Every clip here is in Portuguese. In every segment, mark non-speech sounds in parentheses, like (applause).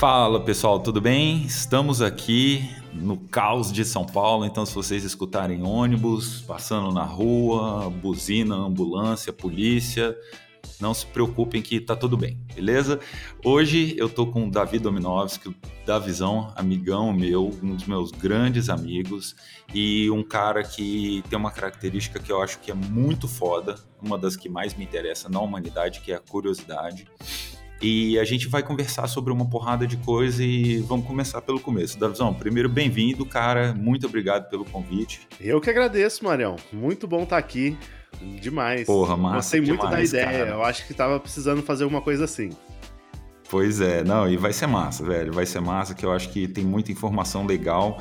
Fala pessoal, tudo bem? Estamos aqui no caos de São Paulo, então se vocês escutarem ônibus passando na rua, buzina, ambulância, polícia, não se preocupem que tá tudo bem, beleza? Hoje eu tô com o Davi Dominovski, da Visão, amigão meu, um dos meus grandes amigos e um cara que tem uma característica que eu acho que é muito foda, uma das que mais me interessa na humanidade, que é a curiosidade. E a gente vai conversar sobre uma porrada de coisa e vamos começar pelo começo. Davizão, primeiro, bem-vindo, cara. Muito obrigado pelo convite. Eu que agradeço, Marião. Muito bom estar aqui. Demais. Porra, massa. Gostei muito demais, da ideia. cara. Eu acho que tava precisando fazer alguma coisa assim. Pois é, não, e vai ser massa, velho. Vai ser massa, que eu acho que tem muita informação legal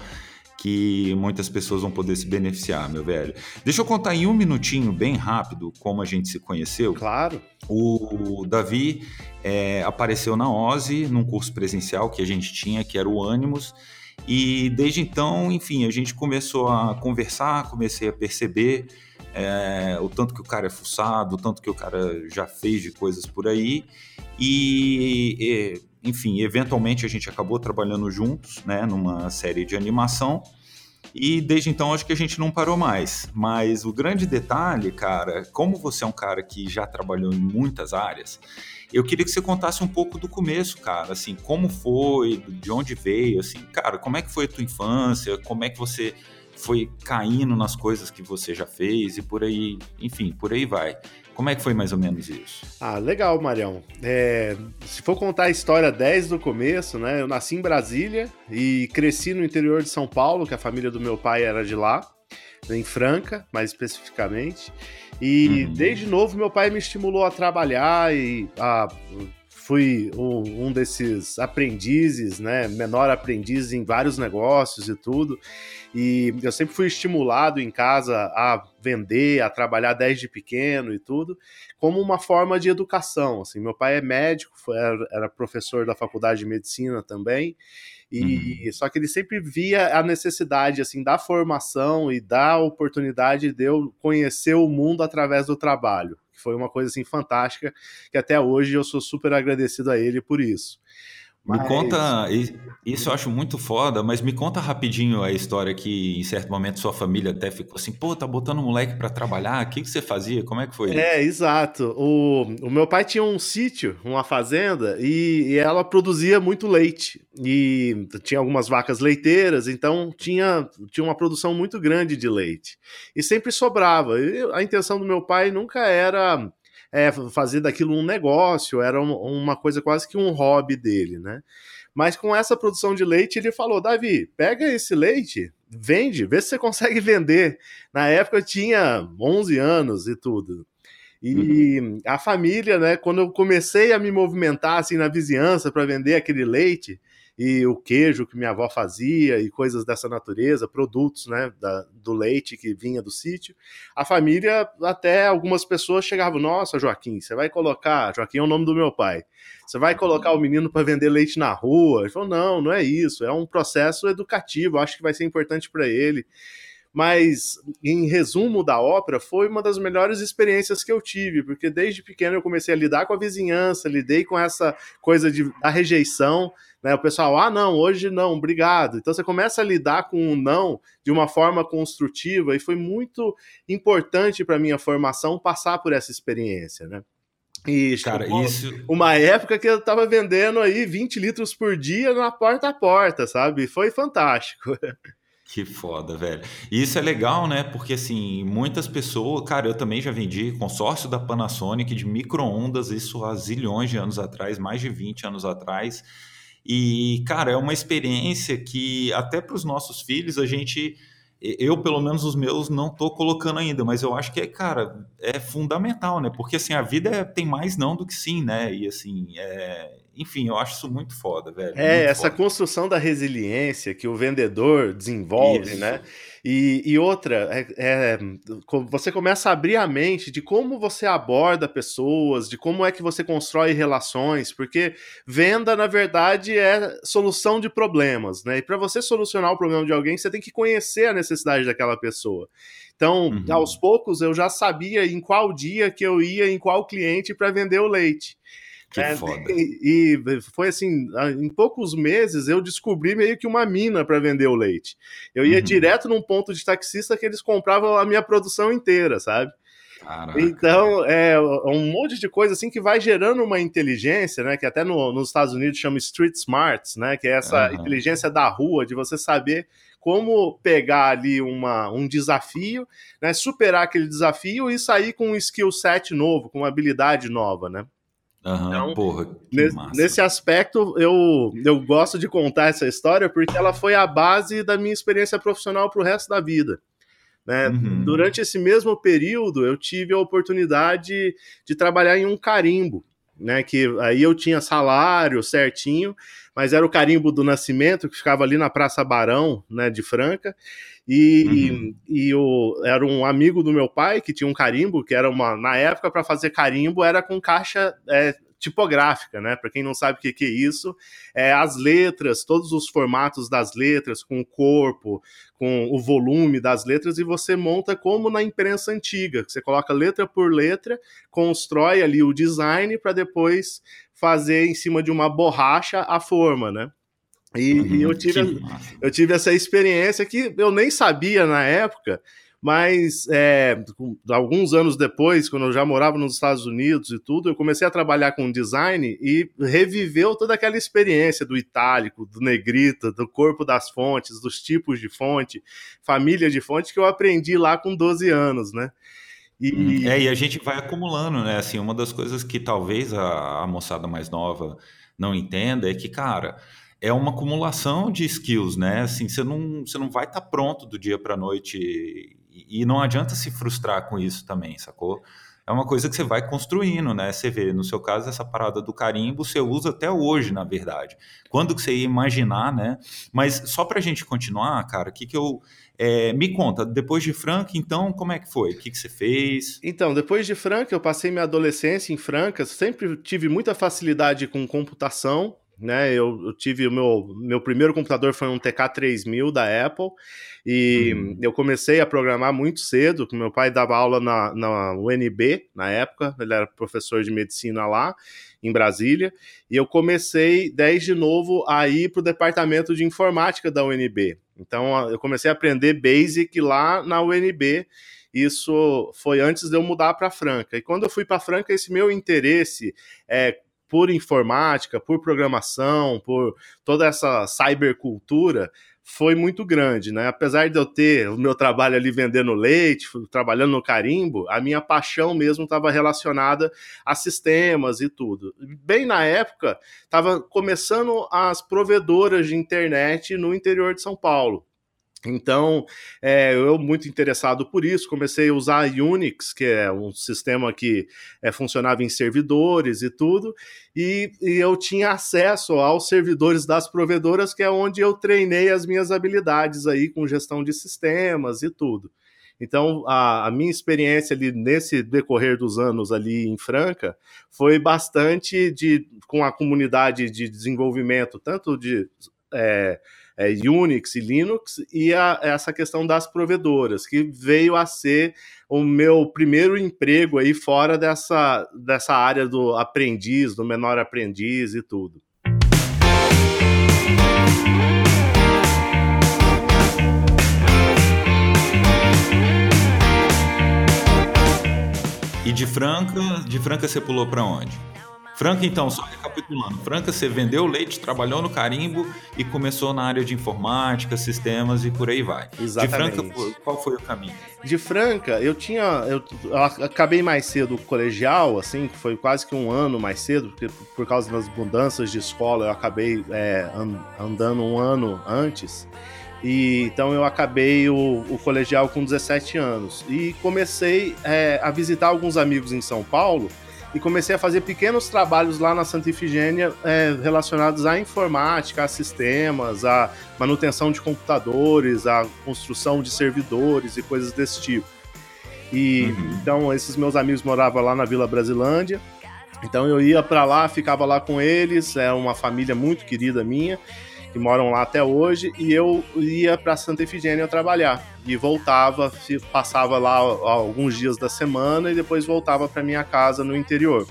que muitas pessoas vão poder se beneficiar, meu velho. Deixa eu contar em um minutinho, bem rápido, como a gente se conheceu. Claro. O Davi é, apareceu na OSE, num curso presencial que a gente tinha, que era o Ânimos, e desde então, enfim, a gente começou a conversar, comecei a perceber é, o tanto que o cara é fuçado, o tanto que o cara já fez de coisas por aí, e, e enfim, eventualmente a gente acabou trabalhando juntos, né, numa série de animação, e desde então acho que a gente não parou mais. Mas o grande detalhe, cara, como você é um cara que já trabalhou em muitas áreas, eu queria que você contasse um pouco do começo, cara, assim, como foi, de onde veio, assim, cara, como é que foi a tua infância, como é que você foi caindo nas coisas que você já fez e por aí, enfim, por aí vai. Como é que foi mais ou menos isso? Ah, legal, Marião. É, se for contar a história 10 do começo, né? Eu nasci em Brasília e cresci no interior de São Paulo, que a família do meu pai era de lá, em Franca, mais especificamente. E Uhum. desde novo meu pai me estimulou a trabalhar e a fui um, desses aprendizes, né, menor aprendiz em vários negócios e tudo. E eu sempre fui estimulado em casa a vender, a trabalhar desde pequeno e tudo, como uma forma de educação. Assim, meu pai é médico, era, professor da faculdade de medicina também. E só que ele sempre via a necessidade assim da formação e da oportunidade de eu conhecer o mundo através do trabalho foi uma coisa assim fantástica, que até hoje eu sou super agradecido a ele por isso. Me Mas- conta, i- isso eu acho muito foda, mas me conta rapidinho a história que em certo momento sua família até ficou assim, pô, tá botando o moleque pra trabalhar, o que, que você fazia? Como é que foi? É, exato. O, o meu pai tinha um sítio, uma fazenda, e, e ela produzia muito leite. E tinha algumas vacas leiteiras, então tinha, tinha uma produção muito grande de leite. E sempre sobrava. E a intenção do meu pai nunca era é, fazer daquilo um negócio, era um- uma coisa quase que um hobby dele, né? Mas com essa produção de leite, ele falou: Davi, pega esse leite, vende, vê se você consegue (laughs) vender. Na época eu tinha 11 anos e tudo. E a família, né, quando eu comecei a me movimentar assim na vizinhança para vender aquele leite e o queijo que minha avó fazia e coisas dessa natureza, produtos, né, da- do leite que vinha do sítio, a família, até algumas pessoas chegavam, nossa, Joaquim, você vai colocar, Joaquim é o nome do meu pai, você vai colocar o menino para vender leite na rua? Ele falou, não, não é isso, é um processo educativo, acho que vai ser importante para ele. Mas, em resumo da ópera, foi uma das melhores experiências que eu tive, porque desde pequeno eu comecei a lidar com a vizinhança, lidei com essa coisa de, da rejeição, né? O pessoal, ah, não, hoje não, obrigado. Então você começa a lidar com o não de uma forma construtiva e foi muito importante para minha formação passar por essa experiência, né? E Cara, isso, uma época que eu tava vendendo aí 20 litros por dia na porta a porta, sabe? Foi fantástico. (laughs) Que foda, velho. E isso é legal, né? Porque, assim, muitas pessoas. Cara, eu também já vendi consórcio da Panasonic de micro-ondas, isso há zilhões de anos atrás, mais de 20 anos atrás. E, cara, é uma experiência que, até para os nossos filhos, a gente. Eu, pelo menos, os meus não tô colocando ainda, mas eu acho que, é, cara, é fundamental, né? Porque, assim, a vida é- tem mais não do que sim, né? E, assim, é... enfim, eu acho isso muito foda, velho. É, muito essa foda. construção da resiliência que o vendedor desenvolve, Isso. né? E, e outra, é, é, você começa a abrir a mente de como você aborda pessoas, de como é que você constrói relações, porque venda, na verdade, é solução de problemas, né? E para você solucionar o problema de alguém, você tem que conhecer a necessidade daquela pessoa. Então, Uhum. aos poucos, eu já sabia em qual dia que eu ia, em qual cliente para vender o leite. Que é, foda. E, e, foi assim, em poucos meses eu descobri meio que uma mina para vender o leite. Eu ia uhum. direto num ponto de taxista que eles compravam a minha produção inteira, sabe? Caraca. Então, é um monte de coisa assim que vai gerando uma inteligência, né? Que até no, nos Estados Unidos chama Street Smarts, né? Que é essa uhum. inteligência da rua, de você saber como pegar ali uma, um desafio, né? Superar aquele desafio e sair com um skill set novo, com uma habilidade nova, né? Uhum, então, porra, nesse, nesse, aspecto, eu, eu gosto de contar essa história porque ela foi a base da minha experiência profissional para o resto da vida. Né? Uhum. Durante esse mesmo período, eu tive a oportunidade de trabalhar em um carimbo, né? Que aí eu tinha salário certinho, mas era o carimbo do Nascimento, que ficava ali na Praça Barão, né, de Franca. E, uhum. e, e o, era um amigo do meu pai que tinha um carimbo, que era uma. Na época, para fazer carimbo, era com caixa é, tipográfica, né? Para quem não sabe o que, que é isso, é as letras, todos os formatos das letras, com o corpo, com o volume das letras, e você monta como na imprensa antiga, você coloca letra por letra, constrói ali o design para depois fazer em cima de uma borracha a forma, né? E, uhum, e eu, tive, eu tive essa experiência que eu nem sabia na época, mas é, alguns anos depois, quando eu já morava nos Estados Unidos e tudo, eu comecei a trabalhar com design e reviveu toda aquela experiência do itálico, do negrita, do corpo das fontes, dos tipos de fonte, família de fonte que eu aprendi lá com 12 anos, né? E... Uhum. É, e a gente vai acumulando, né? Assim, uma das coisas que talvez a, a moçada mais nova não entenda é que, cara, é uma acumulação de skills, né? Assim, você não, você não vai estar tá pronto do dia para a noite e não adianta se frustrar com isso também, sacou? É uma coisa que você vai construindo, né? Você vê, no seu caso, essa parada do carimbo você usa até hoje, na verdade. Quando que você ia imaginar, né? Mas só pra gente continuar, cara, o que que eu... É, me conta, depois de Franca, então, como é que foi? O que, que você fez? Então, depois de Franca, eu passei minha adolescência em Franca, sempre tive muita facilidade com computação, né? Eu, eu, tive o meu, meu primeiro computador foi um TK3000 da Apple e uhum. eu comecei a programar muito cedo. Meu pai dava aula na, na UNB na época, ele era professor de medicina lá em Brasília e eu comecei desde novo a ir para o departamento de informática da UNB. Então eu comecei a aprender Basic lá na UNB. Isso foi antes de eu mudar para Franca. E quando eu fui para Franca, esse meu interesse é, por informática, por programação, por toda essa cybercultura, foi muito grande, né? Apesar de eu ter o meu trabalho ali vendendo leite, trabalhando no carimbo, a minha paixão mesmo estava relacionada a sistemas e tudo. Bem na época, estava começando as provedoras de internet no interior de São Paulo. Então, é, eu muito interessado por isso, comecei a usar Unix, que é um sistema que é, funcionava em servidores e tudo, e, e, eu tinha acesso aos servidores das provedoras, que é onde eu treinei as minhas habilidades aí com gestão de sistemas e tudo. Então, a, a minha experiência ali nesse decorrer dos anos ali em Franca foi bastante de com a comunidade de desenvolvimento, tanto de é, é, Unix e Linux, e a, essa questão das provedoras, que veio a ser o meu primeiro emprego aí fora dessa, dessa área do aprendiz, do menor aprendiz e tudo. E de Franca, de Franca você pulou para onde? Franca, então, só recapitulando. Franca, você vendeu leite, trabalhou no carimbo e começou na área de informática, sistemas e por aí vai. Exatamente. De Franca, qual foi o caminho? De Franca, eu tinha. Eu, eu acabei mais cedo o colegial, assim, que foi quase que um ano mais cedo, porque por causa das mudanças de escola eu acabei é, andando um ano antes. E então eu acabei o, o, colegial com 17 anos e comecei é, a visitar alguns amigos em São Paulo e comecei a fazer pequenos trabalhos lá na Santa Ifigênia é, relacionados à informática, a sistemas, a manutenção de computadores, a construção de servidores e coisas desse tipo. E uhum. então esses meus amigos moravam lá na Vila Brasilândia. Então eu ia para lá, ficava lá com eles, é uma família muito querida minha que moram lá até hoje, e eu ia para Santa Efigênia trabalhar. E voltava, passava lá alguns dias da semana e depois voltava para minha casa no interior.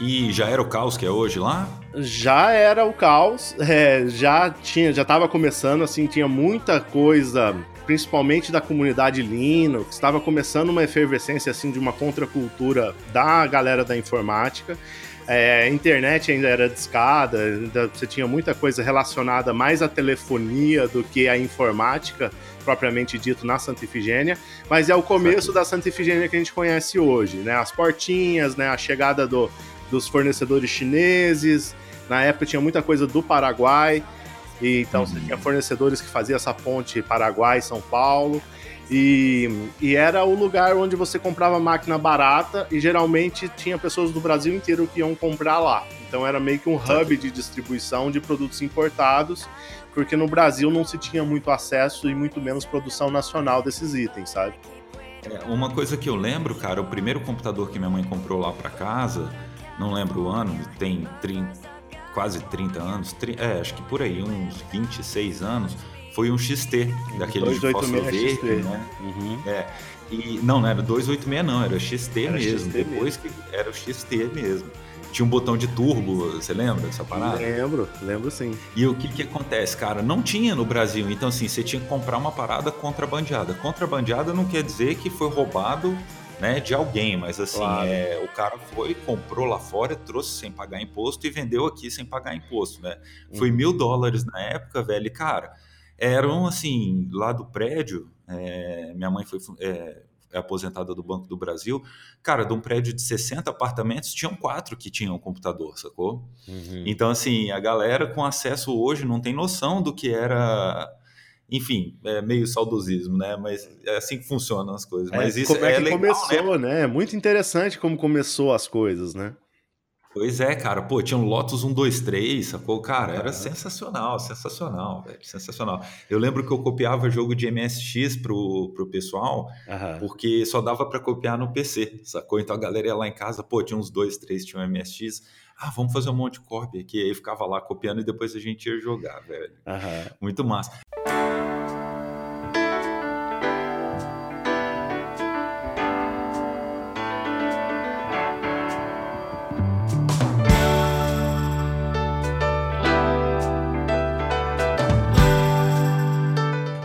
E já era o caos que é hoje lá? Já era o caos, é, já tinha, já estava começando, assim, tinha muita coisa, principalmente da comunidade Linux, estava começando uma efervescência assim de uma contracultura da galera da informática. É, a internet ainda era discada, ainda você tinha muita coisa relacionada mais à telefonia do que à informática, propriamente dito, na Santa Ifigênia, mas é o começo da Santa Ifigênia que a gente conhece hoje, né? As portinhas, né? A chegada do, dos fornecedores chineses, na época tinha muita coisa do Paraguai, e então uhum. você tinha fornecedores que faziam essa ponte Paraguai-São Paulo, e, e, era o lugar onde você comprava máquina barata e geralmente tinha pessoas do Brasil inteiro que iam comprar lá. Então era meio que um hub de distribuição de produtos importados, porque no Brasil não se tinha muito acesso e muito menos produção nacional desses itens, sabe? É, uma coisa que eu lembro, cara, o primeiro computador que minha mãe comprou lá para casa, não lembro o ano, tem 30, quase 30 anos, 30, é, acho que por aí, uns 26 anos foi um XT, daquele de fósforo verde, XT. né? Uhum. É, e, não, não era 286 não, era XT era mesmo, XT depois mesmo. que era o XT mesmo. Tinha um botão de turbo, você lembra dessa parada? Lembro, lembro sim. E o que que acontece, cara? Não tinha no Brasil, então assim, você tinha que comprar uma parada contrabandeada. Contrabandeada não quer dizer que foi roubado né, de alguém, mas assim, claro. é, o cara foi, comprou lá fora, trouxe sem pagar imposto e vendeu aqui sem pagar imposto, né? Foi uhum. mil dólares na época, velho, e, cara eram assim, lá do prédio, é, minha mãe foi é, é, aposentada do Banco do Brasil, cara, de um prédio de 60 apartamentos, tinham quatro que tinham computador, sacou? Uhum. Então, assim, a galera com acesso hoje não tem noção do que era enfim, é meio saudosismo, né? Mas é assim que funcionam as coisas. É, Mas isso como é, é que legal, começou, né? né? É muito interessante como começou as coisas, né? Pois é, cara. Pô, tinha um Lotus 123, sacou? Cara, era sensacional, sensacional, velho. Sensacional. Eu lembro que eu copiava jogo de MSX pro, pro pessoal, uhum. porque só dava para copiar no PC, sacou? Então a galera ia lá em casa, pô, tinha uns dois, três, tinha um MSX. Ah, vamos fazer um monte de cópia aqui. Aí ficava lá copiando e depois a gente ia jogar, velho. Uhum. Muito massa.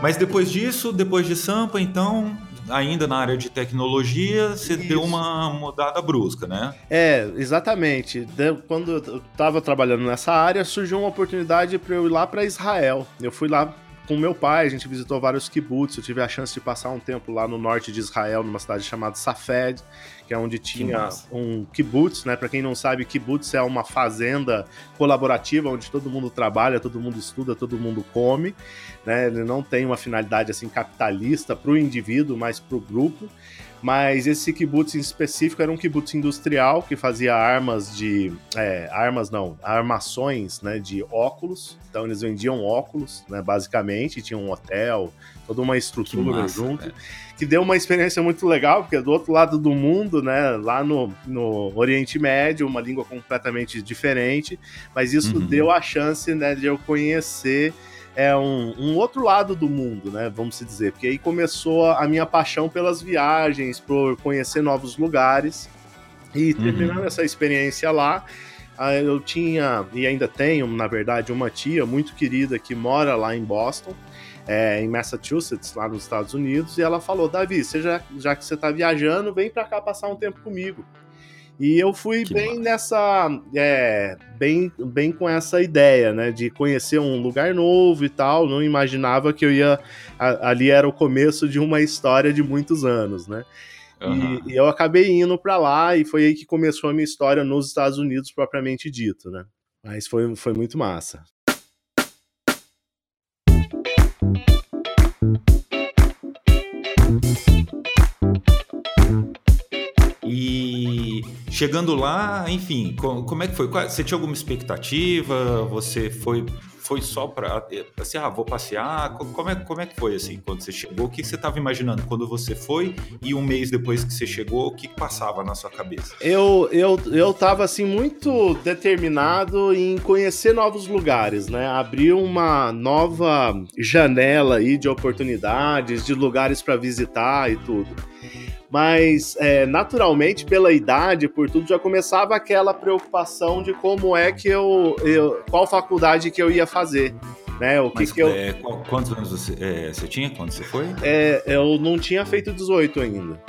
Mas depois disso, depois de Sampa, então, ainda na área de tecnologia, você Isso. deu uma mudada brusca, né? É, exatamente. Quando eu estava trabalhando nessa área, surgiu uma oportunidade para eu ir lá para Israel. Eu fui lá com meu pai, a gente visitou vários kibbutz, eu tive a chance de passar um tempo lá no norte de Israel, numa cidade chamada Safed, que é onde tinha um kibbutz, né? Para quem não sabe, kibbutz é uma fazenda colaborativa onde todo mundo trabalha, todo mundo estuda, todo mundo come, né? Ele não tem uma finalidade assim capitalista para o indivíduo, mas para o grupo. Mas esse kibbutz em específico era um kibbutz industrial que fazia armas de. É, armas não, armações né, de óculos. Então eles vendiam óculos, né, basicamente, tinha um hotel, toda uma estrutura massa, junto. Que deu uma experiência muito legal, porque do outro lado do mundo, né, lá no, no Oriente Médio, uma língua completamente diferente, mas isso uhum. deu a chance né, de eu conhecer é um, um, outro lado do mundo, né? Vamos dizer. Porque aí começou a minha paixão pelas viagens, por conhecer novos lugares. E uhum. terminando uhum. essa experiência lá, eu tinha, e ainda tenho, na verdade, uma tia muito querida que mora lá em Boston. É, em Massachusetts, lá nos Estados Unidos, e ela falou: Davi, você já, já que você está viajando, vem para cá passar um tempo comigo. E eu fui que bem massa. nessa. É, bem, bem com essa ideia, né? De conhecer um lugar novo e tal. Não imaginava que eu ia. A, ali era o começo de uma história de muitos anos, né? Uhum. E, e, eu acabei indo para lá e foi aí que começou a minha história nos Estados Unidos, propriamente dito, né? Mas foi, foi muito massa. E chegando lá, enfim, como é que foi? Você tinha alguma expectativa? Você foi foi só para assim, ah, vou passear? Como é, como é que foi assim quando você chegou? O que você estava imaginando quando você foi e um mês depois que você chegou, o que passava na sua cabeça? Eu eu eu estava assim muito determinado em conhecer novos lugares, né? Abrir uma nova janela aí de oportunidades, de lugares para visitar e tudo. Mas é, naturalmente, pela idade, por tudo, já começava aquela preocupação de como é que eu, eu qual faculdade que eu ia fazer. Né, o que Mas, que eu... É, quantos anos você, é, você tinha quando você foi? É, eu não tinha feito 18 ainda.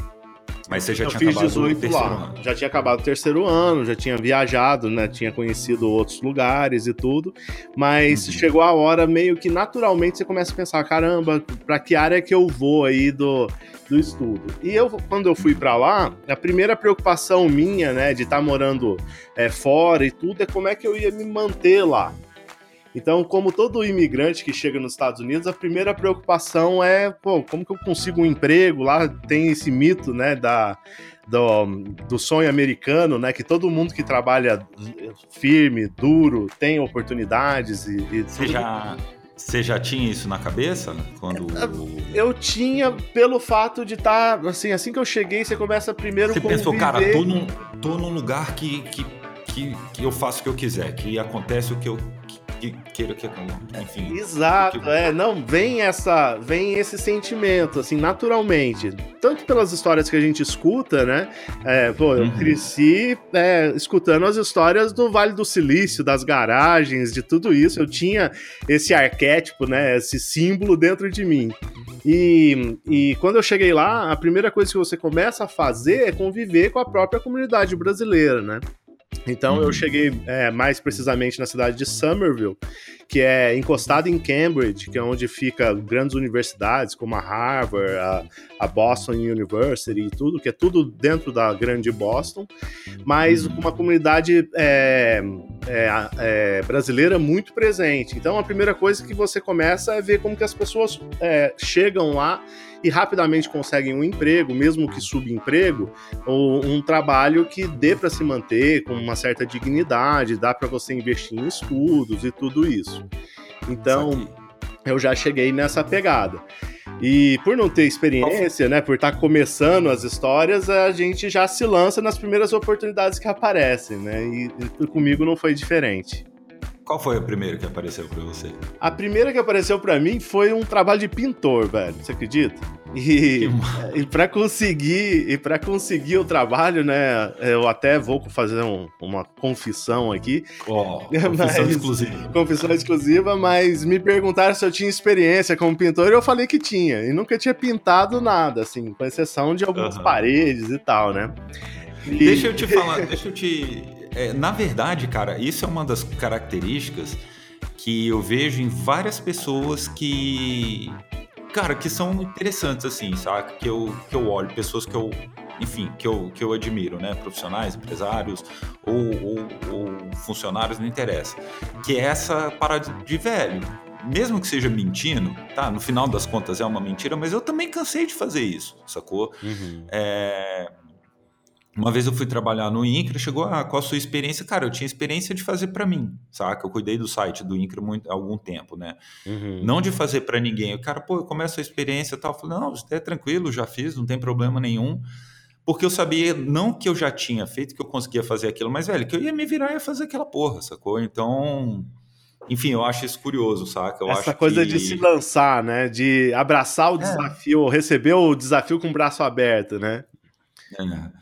Mas você já eu tinha fiz acabado 18 o terceiro lá. ano. Já tinha acabado o terceiro ano, já tinha viajado, né? Tinha conhecido outros lugares e tudo. Mas Uhum. chegou a hora meio que naturalmente você começa a pensar, caramba, para que área que eu vou aí do, do estudo? E eu, quando eu fui para lá, a primeira preocupação minha, né, de estar tá morando é, fora e tudo, é como é que eu ia me manter lá. Então, como todo imigrante que chega nos Estados Unidos, a primeira preocupação é, pô, como que eu consigo um emprego? Lá tem esse mito, né, da, do, do sonho americano, né, que todo mundo que trabalha firme, duro, tem oportunidades e, e Você já, você já tinha isso na cabeça? Quando. Eu tinha pelo fato de estar, assim, assim que eu cheguei, você começa primeiro Você conviver... pensou, cara, tô num, tô num lugar que, que, que, que eu faço o que eu quiser, que acontece o que eu que queira que enfim. Exato, que... é, não, vem essa, vem esse sentimento assim naturalmente, tanto pelas histórias que a gente escuta, né? É, pô, eu uhum. cresci é, escutando as histórias do Vale do Silício, das garagens, de tudo isso. Eu tinha esse arquétipo, né? Esse símbolo dentro de mim. E, e quando eu cheguei lá, a primeira coisa que você começa a fazer é conviver com a própria comunidade brasileira, né? Então uhum. eu cheguei é, mais precisamente na cidade de Somerville, que é encostado em Cambridge, que é onde fica grandes universidades como a Harvard, a, a Boston University e tudo, que é tudo dentro da grande Boston, mas Uhum. uma comunidade é, é, é, brasileira muito presente. Então a primeira coisa que você começa é ver como que as pessoas é, chegam lá e rapidamente conseguem um emprego, mesmo que subemprego, ou um trabalho que dê para se manter com uma certa dignidade, dá para você investir em estudos e tudo isso. Então, eu já cheguei nessa pegada. E por não ter experiência, né, por estar começando as histórias, a gente já se lança nas primeiras oportunidades que aparecem, né? E, e comigo não foi diferente. Qual foi a primeira que apareceu para você? A primeira que apareceu para mim foi um trabalho de pintor, velho. Você acredita? E, e para conseguir e para conseguir o trabalho, né? Eu até vou fazer um, uma confissão aqui. Oh, (laughs) confissão mas, exclusiva. Confissão exclusiva, mas me perguntaram se eu tinha experiência como pintor e eu falei que tinha. E nunca tinha pintado nada, assim, com exceção de algumas uhum. paredes e tal, né? E... (laughs) Deixa eu te falar, deixa eu te é, na verdade, cara, isso é uma das características que eu vejo em várias pessoas que, cara, que são interessantes, assim, sabe? Que eu, que eu olho, pessoas que eu, enfim, que eu, que eu admiro, né? Profissionais, empresários ou, ou, ou funcionários, não interessa. Que é essa parada de velho. Mesmo que seja mentindo, tá? No final das contas é uma mentira, mas eu também cansei de fazer isso, sacou? Uhum. É uma vez eu fui trabalhar no INCRA, chegou ah, qual a sua experiência? Cara, eu tinha experiência de fazer para mim, saca? Eu cuidei do site do INCRA muito, há algum tempo, né? Uhum. Não de fazer para ninguém. O cara, pô, eu começo a experiência e tal. Eu falei, não, é tranquilo, já fiz, não tem problema nenhum. Porque eu sabia, não que eu já tinha feito, que eu conseguia fazer aquilo, mas, velho, que eu ia me virar e ia fazer aquela porra, sacou? Então, enfim, eu acho isso curioso, saca? Eu Essa coisa que... de se lançar, né? De abraçar o é. desafio, receber o desafio com o braço aberto, né? É.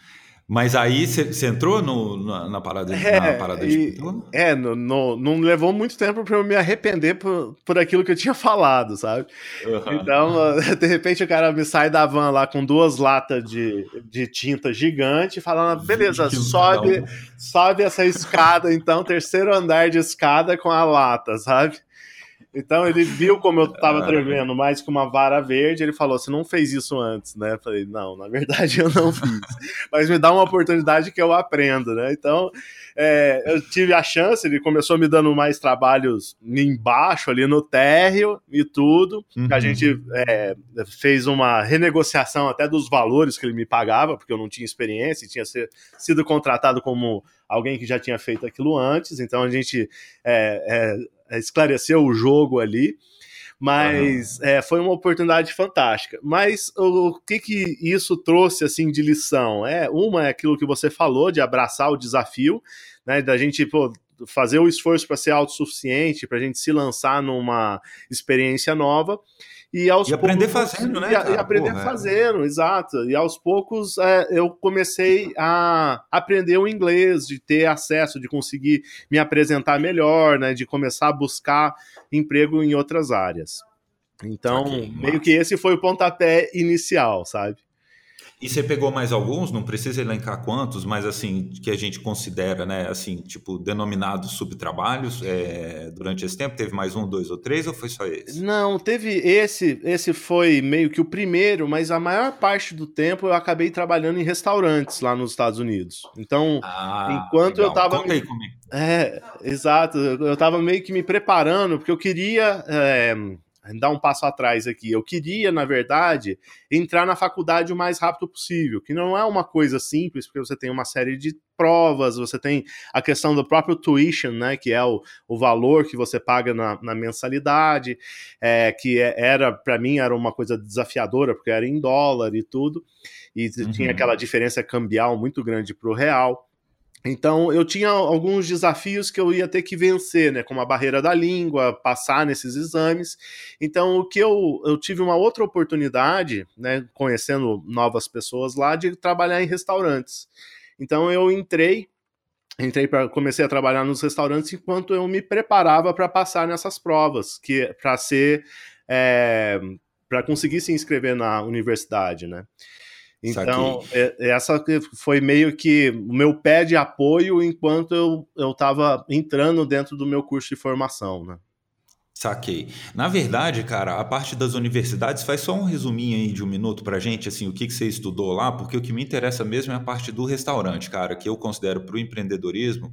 Mas aí você entrou no, na, na, parada, é, na parada de pintura? É, no, no, não levou muito tempo para eu me arrepender por, por aquilo que eu tinha (laughs) falado, sabe? Uhum. Então, (laughs) de repente o cara me sai da van lá com duas latas de, de tinta gigante, falando, beleza, sobe, sobe essa escada, então, terceiro andar de escada com a lata, sabe? Então ele viu como eu tava tremendo mais que uma vara verde, ele falou: Você não fez isso antes, né? Eu falei: Não, na verdade eu não fiz. (laughs) Mas me dá uma oportunidade que eu aprendo, né? Então é, eu tive a chance, ele começou me dando mais trabalhos embaixo, ali no térreo e tudo. Uhum. A gente é, fez uma renegociação até dos valores que ele me pagava, porque eu não tinha experiência e tinha ser, sido contratado como alguém que já tinha feito aquilo antes. Então a gente é, esclareceu o jogo ali. Mas uhum. é, foi uma oportunidade fantástica. Mas o, o, que que isso trouxe assim de lição? É uma é aquilo que você falou de abraçar o desafio, né? Da gente pô, fazer o esforço para ser autossuficiente, para a gente se lançar numa experiência nova. E, aos e aprender poucos, fazendo, né? E, e aprender Porra, é. fazendo, exato. E aos poucos é, eu comecei a aprender o inglês, de ter acesso, de conseguir me apresentar melhor, né? De começar a buscar emprego em outras áreas. Então, Saquei, meio massa. que esse foi o pontapé inicial, sabe? E você pegou mais alguns? Não precisa elencar quantos, mas assim, que a gente considera, né? Assim, tipo, denominados subtrabalhos é, durante esse tempo? Teve mais um, dois ou três, ou foi só esse? Não, teve esse, esse foi meio que o primeiro, mas a maior parte do tempo eu acabei trabalhando em restaurantes lá nos Estados Unidos. Então, Ah, Enquanto eu legal. tava- Conta aí comigo. é, exato, eu tava meio que me preparando, porque eu queria é, dar um passo atrás aqui. Eu queria, na verdade, entrar na faculdade o mais rápido possível, que não é uma coisa simples, porque você tem uma série de provas, você tem a questão do próprio tuition, né, que é o, o valor que você paga na, na mensalidade, é, que é- era, para mim, era uma coisa desafiadora, porque era em dólar e tudo, e Uhum. tinha aquela diferença cambial muito grande para o real. Então, eu tinha alguns desafios que eu ia ter que vencer, né? Como a barreira da língua, passar nesses exames. Então, o que eu, eu tive uma outra oportunidade, né? Conhecendo novas pessoas lá, de trabalhar em restaurantes. Então, eu entrei, entrei para comecei a trabalhar nos restaurantes enquanto eu me preparava para passar nessas provas, que para ser é, para conseguir se inscrever na universidade, né? Então, é- essa que foi meio que o meu pé de apoio enquanto eu, eu tava entrando dentro do meu curso de formação, né? Saquei. Na verdade, cara, a parte das universidades faz só um resuminho aí de um minuto pra gente, assim, o que, que você estudou lá, porque o que me interessa mesmo é a parte do restaurante, cara, que eu considero para o empreendedorismo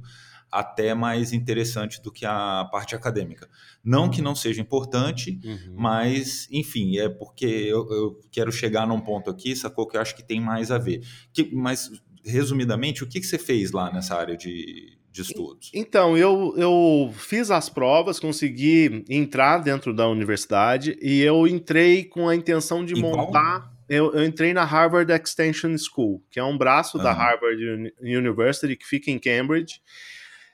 até mais interessante do que a parte acadêmica. Não que não seja importante, mas, enfim, é porque eu, eu quero chegar num ponto aqui, sacou, que eu acho que tem mais a ver. Que- mas, resumidamente, o que, que você fez lá nessa área de, de estudos? Então, eu, eu fiz as provas, consegui entrar dentro da universidade e eu entrei com a intenção de Em qual? montar. Eu, eu entrei na Harvard Extension School, que é um braço da Aham. Harvard Uni- University que fica em Cambridge.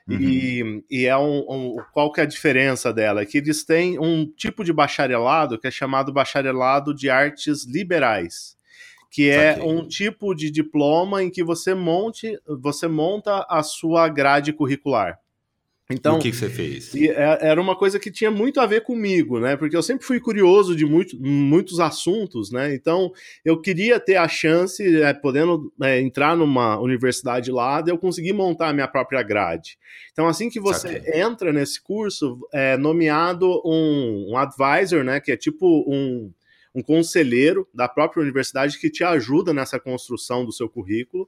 Uhum. E, e é um, um- Qual que é a diferença dela? É que eles têm um tipo de bacharelado que é chamado bacharelado de artes liberais. Que é Saquei. um tipo de diploma em que você monte, você monta a sua grade curricular. Então, o que, que você fez? é- era uma coisa que tinha muito a ver comigo, né? Porque eu sempre fui curioso de muito, muitos assuntos, né? Então eu queria ter a chance, é, podendo é, entrar numa universidade lá, de eu conseguir montar a minha própria grade. Então, assim que você Saquei. entra nesse curso, é nomeado um, um advisor, né? Que é tipo um, um conselheiro da própria universidade que te ajuda nessa construção do seu currículo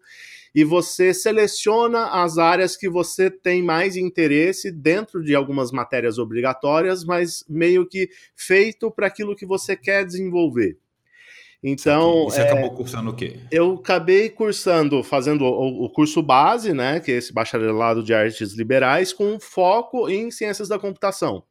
e você seleciona as áreas que você tem mais interesse dentro de algumas matérias obrigatórias, mas meio que feito para aquilo que você quer desenvolver. Então, E você é, acabou cursando o quê? eu acabei cursando, fazendo o, o curso base, né, que é esse bacharelado de artes liberais, com foco em ciências da computação.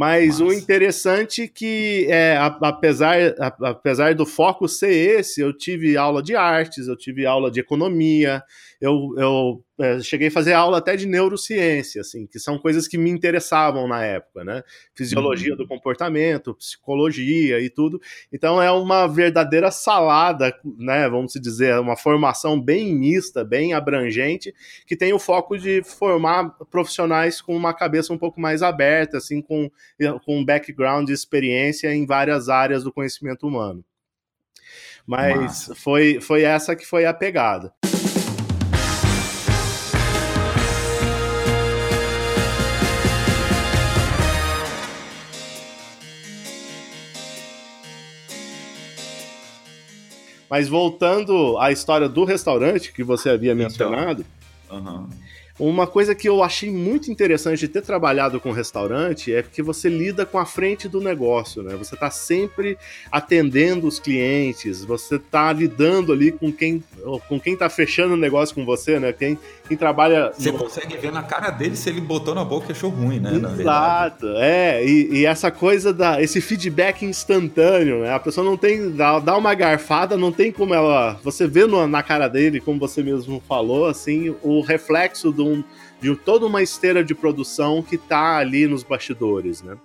Mas o Massa. interessante que, é, apesar, apesar do foco ser esse, eu tive aula de artes, eu tive aula de economia, eu, eu é, cheguei a fazer aula até de neurociência, assim, que são coisas que me interessavam na época, né? Fisiologia Uhum. do comportamento, psicologia e tudo. Então é uma verdadeira salada, né? Vamos dizer, uma formação bem mista, bem abrangente, que tem o foco de formar profissionais com uma cabeça um pouco mais aberta, assim, com, com um background de experiência em várias áreas do conhecimento humano. Mas foi, foi essa que foi a pegada. Mas voltando à história do restaurante que você havia Então. mencionado, Aham. uma coisa que eu achei muito interessante de ter trabalhado com restaurante é que você lida com a frente do negócio, né? Você está sempre atendendo os clientes, você está lidando ali com quem com quem tá fechando o negócio com você, né? Quem, quem trabalha Você no- consegue ver na cara dele se ele botou na boca e achou ruim, né? Exato, é, e, e essa coisa da esse feedback instantâneo, né? A pessoa não tem dá, dá uma garfada, não tem como ela, você vê no- na cara dele, como você mesmo falou, assim, o reflexo de, um, de toda uma esteira de produção que tá ali nos bastidores, né?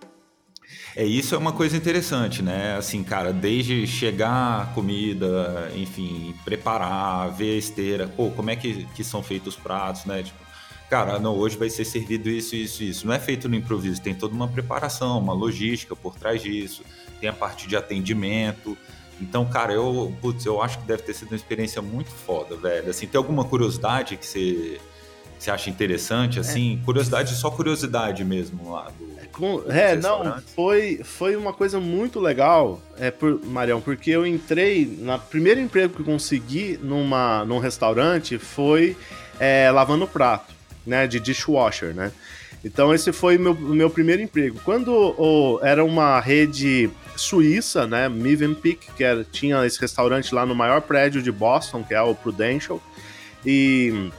É, isso é uma coisa interessante, né? Assim, cara, desde chegar a comida, enfim, preparar, ver a esteira, pô, como é que, que são feitos os pratos, né? Tipo, cara, não, hoje vai ser servido isso, isso, isso. Não é feito no improviso, tem toda uma preparação, uma logística por trás disso, tem a parte de atendimento. Então, cara, eu, putz, eu acho que deve ter sido uma experiência muito foda, velho. Assim, tem alguma curiosidade que você, você acha interessante, assim? É. Curiosidade, só curiosidade mesmo lá do. É, com, é não, foi, foi uma coisa muito legal, é, por, Marião, porque eu entrei. Na primeiro emprego que eu consegui numa, num restaurante foi é, lavando prato, né? De dishwasher, né? Então esse foi o meu, meu primeiro emprego. Quando oh, era uma rede suíça, né, Mövenpick, que era, tinha esse restaurante lá no maior prédio de Boston, que é o Prudential, e,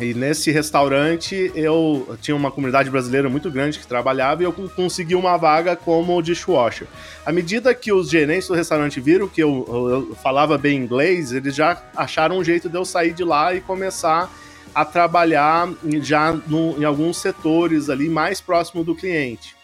e nesse restaurante eu tinha uma comunidade brasileira muito grande que trabalhava e eu consegui uma vaga como dishwasher. À medida que os gerentes do restaurante viram que eu, eu falava bem inglês, eles já acharam um jeito de eu sair de lá e começar a trabalhar já no, em alguns setores ali mais próximo do cliente.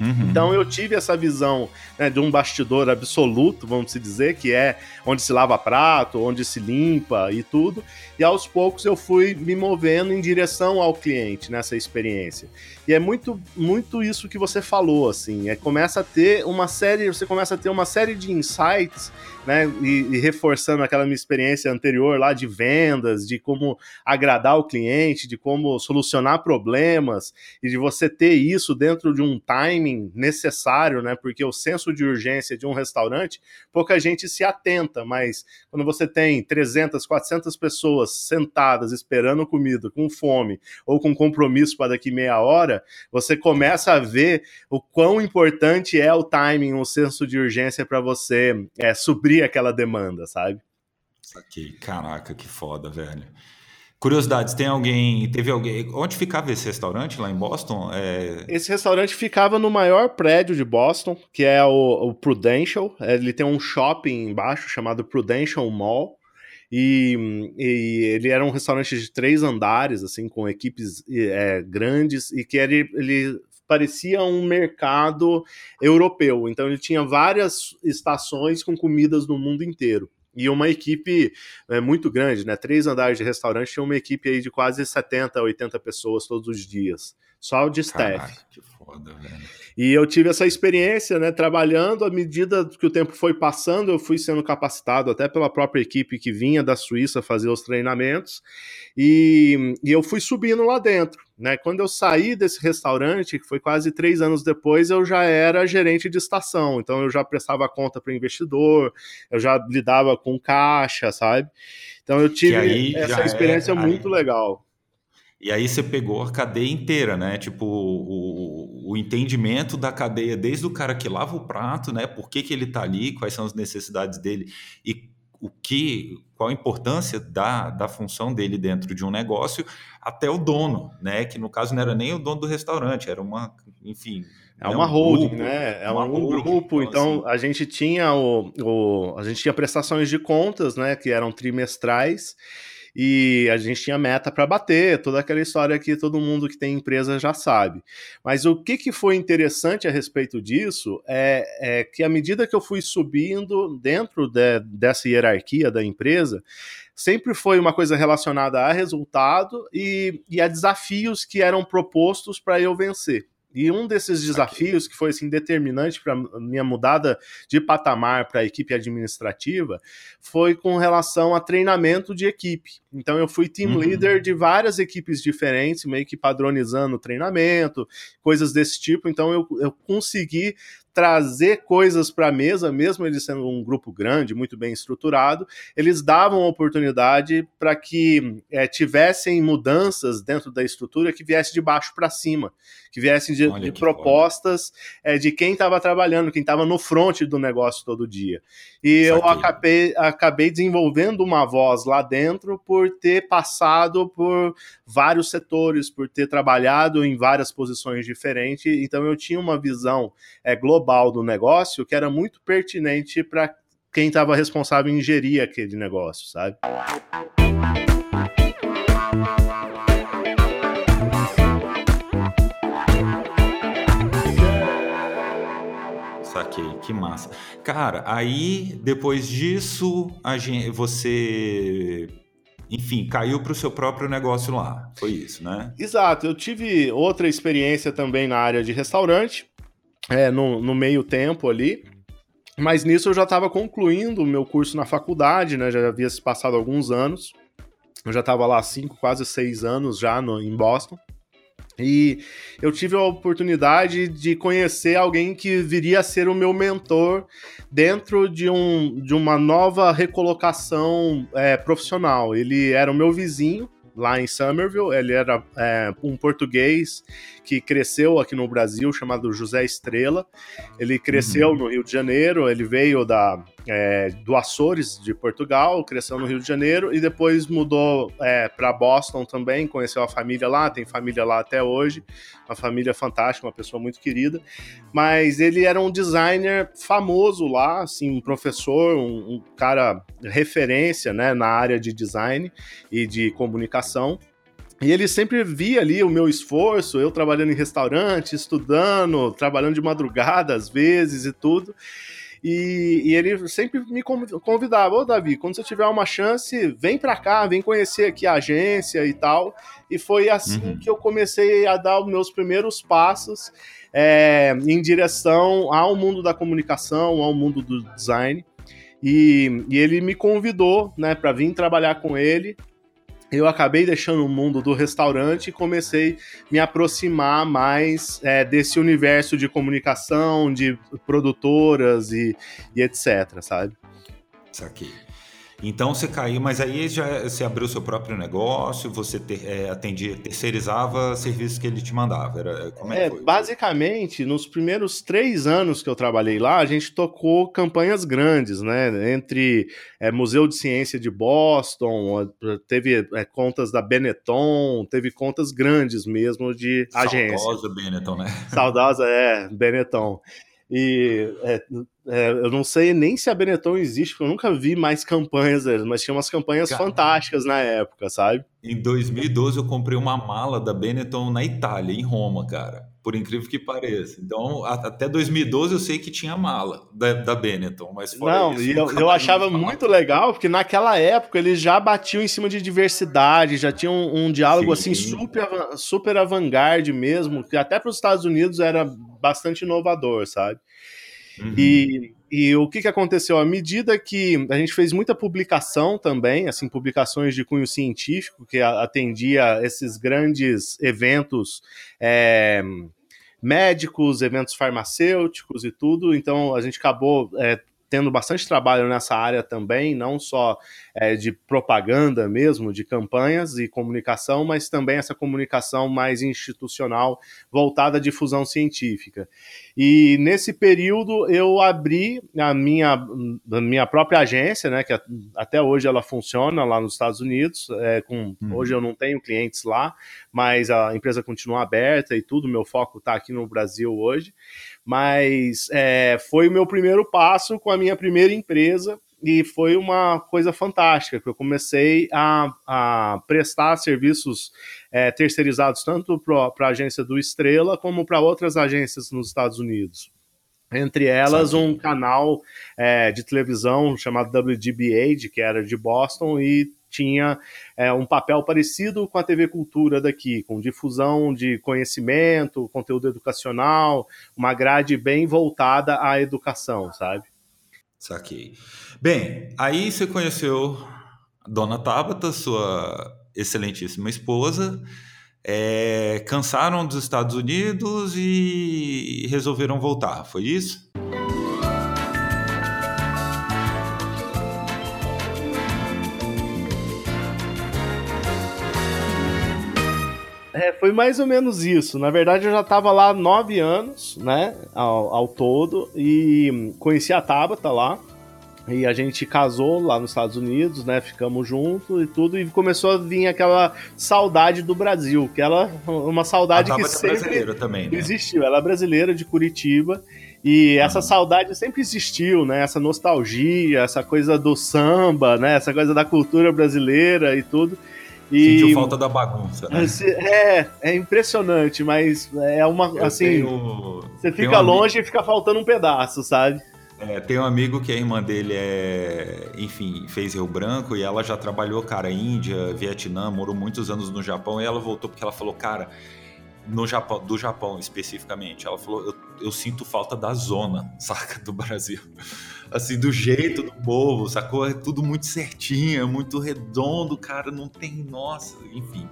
Uhum. Então eu tive essa visão né, de um bastidor absoluto, vamos dizer, que é onde se lava prato, onde se limpa e tudo. E aos poucos eu fui me movendo em direção ao cliente nessa experiência. E é muito, muito isso que você falou, assim. É, começa a ter uma série, você começa a ter uma série de insights, né? E, e reforçando aquela minha experiência anterior lá de vendas, de como agradar o cliente, de como solucionar problemas, e de você ter isso dentro de um timing necessário, né? Porque o senso de urgência de um restaurante, pouca gente se atenta, mas quando você tem 300, 400 pessoas sentadas esperando comida, com fome, ou com compromisso para daqui meia hora, você começa a ver o quão importante é o timing, o senso de urgência para você é, aquela demanda, sabe? Saquei. Caraca, que foda, velho. Curiosidades, tem alguém, teve alguém, onde ficava esse restaurante lá em Boston? É... Esse restaurante ficava no maior prédio de Boston, que é o, o Prudential, ele tem um shopping embaixo chamado Prudential Mall, e, e, ele era um restaurante de três andares, assim, com equipes é, grandes, e que ele, ele parecia um mercado europeu. Então ele tinha várias estações com comidas no mundo inteiro. E uma equipe é, muito grande, né? Três andares de restaurante, tinha uma equipe aí de quase 70, 80 pessoas todos os dias. Só de staff. Caraca, foda, velho. E eu tive essa experiência, né, trabalhando, à medida que o tempo foi passando, eu fui sendo capacitado até pela própria equipe que vinha da Suíça fazer os treinamentos, e, e eu fui subindo lá dentro. Né? Quando eu saí desse restaurante, que foi quase três anos depois, eu já era gerente de estação, então eu já prestava conta para o investidor, eu já lidava com caixa, sabe? Então eu tive essa experiência é, muito legal. E aí você pegou a cadeia inteira, né? Tipo, o, o, entendimento da cadeia, desde o cara que lava o prato, né? Por que, que ele está ali, quais são as necessidades dele e o que, qual a importância da, da função dele dentro de um negócio, até o dono, né? Que no caso não era nem o dono do restaurante, era uma, enfim. É né, uma um holding, grupo, né? É um holding, grupo. Então, então assim... a gente tinha o, o, a gente tinha prestações de contas, né? Que eram trimestrais e a gente tinha meta para bater, toda aquela história que todo mundo que tem empresa já sabe. Mas o que, que foi interessante a respeito disso é, é que à medida que eu fui subindo dentro de, dessa hierarquia da empresa, sempre foi uma coisa relacionada a resultado e, e a desafios que eram propostos para eu vencer. E um desses desafios que foi assim determinante para minha mudada de patamar para a equipe administrativa foi com relação a treinamento de equipe. Então eu fui team uhum. leader de várias equipes diferentes, meio que padronizando o treinamento, coisas desse tipo. Então eu, eu consegui trazer coisas para a mesa, mesmo eles sendo um grupo grande, muito bem estruturado, eles davam oportunidade para que é, tivessem mudanças dentro da estrutura que viesse de baixo para cima, que viessem de, de propostas é, de quem estava trabalhando, quem estava no front do negócio todo dia. E eu acabei, acabei desenvolvendo uma voz lá dentro por ter passado por vários setores, por ter trabalhado em várias posições diferentes, então eu tinha uma visão é, global global do negócio que era muito pertinente para quem estava responsável em gerir aquele negócio, sabe? Que massa. Cara, aí depois disso, a gente, você enfim, caiu para o seu próprio negócio lá. Foi isso, né? Exato. Eu tive outra experiência também na área de restaurante, é, no, no meio tempo ali. Mas nisso eu já estava concluindo o meu curso na faculdade, né? Já havia se passado alguns anos. Eu já estava lá cinco, quase seis anos já no, em Boston. E eu tive a oportunidade de conhecer alguém que viria a ser o meu mentor dentro de, um, de uma nova recolocação é, profissional. Ele era o meu vizinho lá em Somerville, ele era é, um português que cresceu aqui no Brasil, chamado José Estrela. Ele cresceu uhum. no Rio de Janeiro, ele veio da, é, do Açores, de Portugal, cresceu no Rio de Janeiro e depois mudou é, para Boston também, conheceu a família lá, tem família lá até hoje, uma família fantástica, uma pessoa muito querida. Mas ele era um designer famoso lá, assim, um professor, um, um cara referência né, na área de design e de comunicação. E ele sempre via ali o meu esforço, eu trabalhando em restaurante, estudando, trabalhando de madrugada às vezes e tudo. E, e, ele sempre me convidava, ô Davi, quando você tiver uma chance, vem para cá, vem conhecer aqui a agência e tal. E foi assim uhum. que eu comecei a dar os meus primeiros passos é, em direção ao mundo da comunicação, ao mundo do design. E, e ele me convidou né, para vir trabalhar com ele eu acabei deixando o mundo do restaurante e comecei a me aproximar mais é, desse universo de comunicação, de produtoras e, e etc, sabe? Saquei. Então você caiu, mas aí já você abriu seu próprio negócio, você ter, é, atendia, terceirizava serviços que ele te mandava. Era, como é, é foi? Basicamente, nos primeiros três anos que eu trabalhei lá, a gente tocou campanhas grandes, né? Entre é, Museu de Ciência de Boston, teve é, contas da Benetton, teve contas grandes mesmo de agência. Saudosa Benetton, né? Saudosa, é, Benetton. E é, é, eu não sei nem se a Benetton existe, porque eu nunca vi mais campanhas deles, mas tinha umas campanhas fantásticas na época, sabe? Em 2012 eu comprei uma mala da Benetton na Itália, em Roma, cara. Por incrível que pareça. Então, até 2012 eu sei que tinha mala da, da Benetton, mas fora Não, isso, eu, eu achava muito legal, porque naquela época eles já batiam em cima de diversidade, já tinham um, um diálogo Sim. assim super, super avant-garde mesmo, que até para os Estados Unidos era bastante inovador, sabe? Uhum. E, e o que, que aconteceu? À medida que a gente fez muita publicação também, assim, publicações de cunho científico, que atendia esses grandes eventos é, médicos, eventos farmacêuticos e tudo, então a gente acabou é, tendo bastante trabalho nessa área também, não só é, de propaganda mesmo, de campanhas e comunicação, mas também essa comunicação mais institucional voltada à difusão científica. E nesse período eu abri a minha, a minha própria agência, né, que até hoje ela funciona lá nos Estados Unidos. É, com, hum. Hoje eu não tenho clientes lá, mas a empresa continua aberta e tudo. Meu foco está aqui no Brasil hoje mas é, foi o meu primeiro passo com a minha primeira empresa e foi uma coisa fantástica, que eu comecei a, a prestar serviços é, terceirizados tanto para a agência do Estrela como para outras agências nos Estados Unidos. Entre elas, um canal é, de televisão chamado WGBA, que era de Boston, e tinha é, um papel parecido com a TV Cultura daqui, com difusão de conhecimento, conteúdo educacional, uma grade bem voltada à educação, sabe? Saquei. Bem, aí você conheceu a Dona Tabata, sua excelentíssima esposa, é, cansaram dos Estados Unidos e resolveram voltar, foi isso? É, foi mais ou menos isso. Na verdade, eu já estava lá nove anos, né, ao, ao, todo, e conheci a Tabata lá. E a gente casou lá nos Estados Unidos, né? Ficamos juntos e tudo, e começou a vir aquela saudade do Brasil, que ela uma saudade que sempre também, né? existiu. Ela é brasileira de Curitiba. E essa saudade sempre existiu, né? Essa nostalgia, essa coisa do samba, né? Essa coisa da cultura brasileira e tudo. E, Sentiu falta da bagunça, né? É, é impressionante, mas é uma, eu assim, tenho, você fica longe e fica faltando um pedaço, sabe? É, tem um amigo que a irmã dele é, enfim, fez Rio Branco e ela já trabalhou, cara, Índia, Vietnã, morou muitos anos no Japão e ela voltou porque ela falou, cara, no Japão, do Japão especificamente, ela falou, eu, eu sinto falta da zona, (laughs) saca, do Brasil. Assim, do jeito do povo, sacou? É tudo muito certinho, é muito redondo, cara, não tem, nossa, enfim.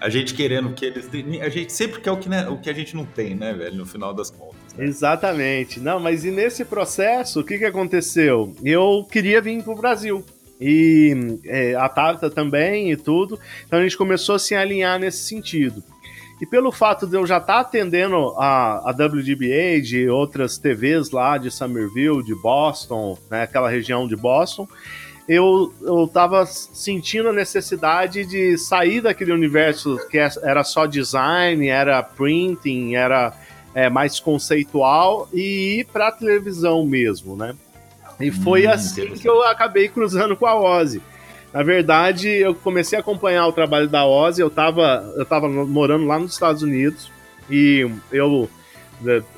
A gente querendo que eles. A gente sempre quer o que, né, o que a gente não tem, né, velho, no final das contas. Né? Exatamente. Não, mas e nesse processo, o que, que aconteceu? Eu queria vir para o Brasil. E é, a Tata também e tudo. Então a gente começou a se alinhar nesse sentido. E pelo fato de eu já estar tá atendendo a, a WGBA de outras TVs lá de Somerville, de Boston, né, aquela região de Boston, eu, eu tava sentindo a necessidade de sair daquele universo que é, era só design, era printing, era é, mais conceitual e ir para televisão mesmo, né? E foi hum, assim que eu acabei cruzando com a Ozzy. Na verdade, eu comecei a acompanhar o trabalho da Ozzy, eu estava eu tava morando lá nos Estados Unidos e eu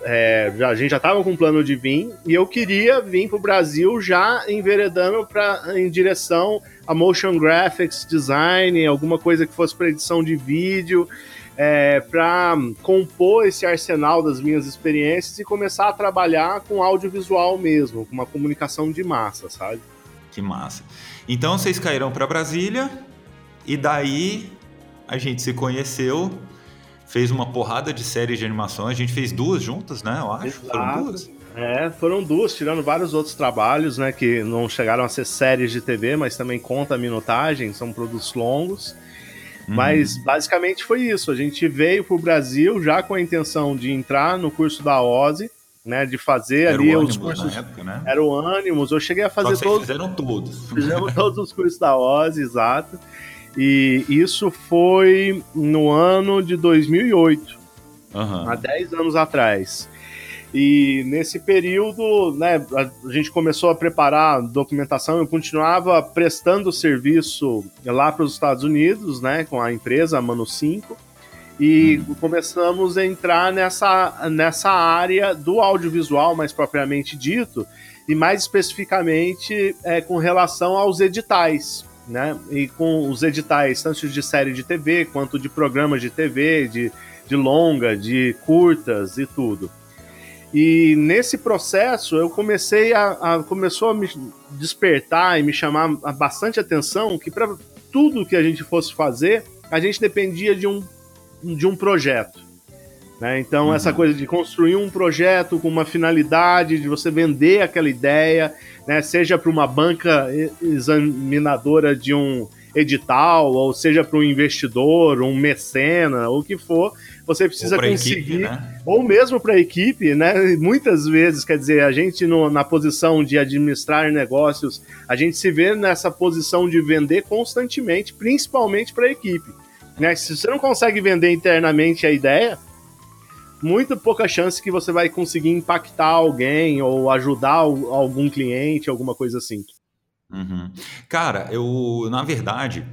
é, a gente já estava com plano de vir e eu queria vir para o Brasil já enveredando pra, em direção a motion graphics design, alguma coisa que fosse para edição de vídeo, é, para compor esse arsenal das minhas experiências e começar a trabalhar com audiovisual mesmo, com uma comunicação de massa, sabe? Que massa. Então vocês caíram para Brasília e daí a gente se conheceu fez uma porrada de séries de animação. A gente fez duas juntas, né? Eu acho. Exato. Foram duas. É, foram duas, tirando vários outros trabalhos, né? Que não chegaram a ser séries de TV, mas também conta a minutagem, são produtos longos. Uhum. Mas basicamente foi isso. A gente veio pro Brasil já com a intenção de entrar no curso da OSE, né? De fazer Era ali os cursos. Época, né? Era o ânimos. Eu cheguei a fazer todos. Fizeram todos. (laughs) Fizemos todos os cursos da OSE, exato. E isso foi no ano de 2008, uhum. há 10 anos atrás. E nesse período, né, a gente começou a preparar documentação, eu continuava prestando serviço lá para os Estados Unidos, né, com a empresa Mano 5, e uhum. começamos a entrar nessa, nessa área do audiovisual, mais propriamente dito, e mais especificamente é, com relação aos editais né? E com os editais, tanto de série de TV quanto de programas de TV, de, de longa, de curtas e tudo. E nesse processo eu comecei a, a começou a me despertar e me chamar bastante atenção que para tudo que a gente fosse fazer, a gente dependia de um, de um projeto. Né? Então, uhum. essa coisa de construir um projeto com uma finalidade, de você vender aquela ideia, né? seja para uma banca examinadora de um edital, ou seja para um investidor, um mecena, ou o que for, você precisa conseguir, equipe, né? ou mesmo para a equipe, né? Muitas vezes, quer dizer, a gente no, na posição de administrar negócios, a gente se vê nessa posição de vender constantemente, principalmente para a equipe. Né? Se você não consegue vender internamente a ideia, muito pouca chance que você vai conseguir impactar alguém ou ajudar algum cliente, alguma coisa assim. Uhum. Cara, eu, na verdade,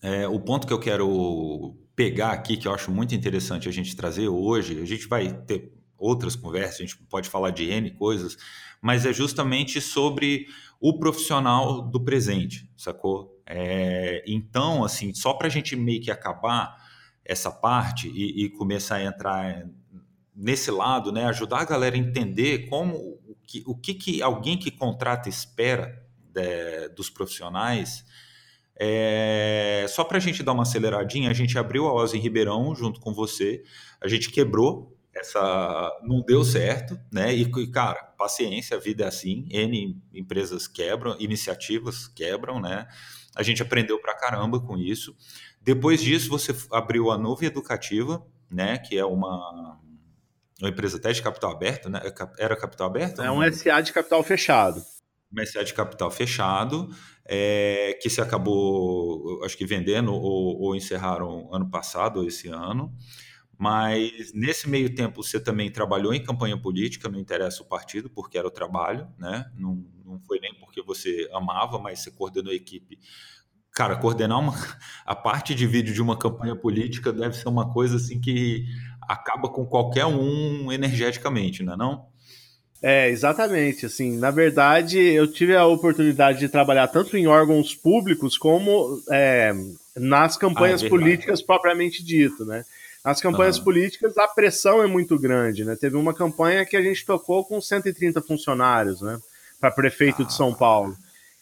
é, o ponto que eu quero pegar aqui, que eu acho muito interessante a gente trazer hoje, a gente vai ter outras conversas, a gente pode falar de N coisas, mas é justamente sobre o profissional do presente, sacou? É, então, assim, só para a gente meio que acabar essa parte e, e, começar a entrar nesse lado, né, ajudar a galera a entender como o que, o que, que alguém que contrata espera de, dos profissionais. É, só para a gente dar uma aceleradinha, a gente abriu a Oz em Ribeirão junto com você, a gente quebrou essa não deu certo, né? E cara, paciência, a vida é assim. N empresas quebram, iniciativas quebram, né? A gente aprendeu pra caramba com isso. Depois disso, você abriu a Nuvem Educativa, né, que é uma, uma empresa até de capital aberto, né? Era capital aberto? É um SA de capital fechado. Um SA de capital fechado, é, que se acabou, acho que vendendo ou, ou encerraram ano passado ou esse ano. Mas nesse meio tempo você também trabalhou em campanha política, não interessa o partido, porque era o trabalho, né? Não, não foi nem porque você amava, mas você coordenou a equipe cara, coordenar uma, (laughs) a parte de vídeo de uma campanha política deve ser uma coisa assim que acaba com qualquer um energeticamente, não é não? É, exatamente. Assim, na verdade, eu tive a oportunidade de trabalhar tanto em órgãos públicos como é, nas campanhas ah, é políticas propriamente dito, né? Nas campanhas uhum. políticas, a pressão é muito grande, né? Teve uma campanha que a gente tocou com 130 funcionários, né? Para prefeito ah. de São Paulo.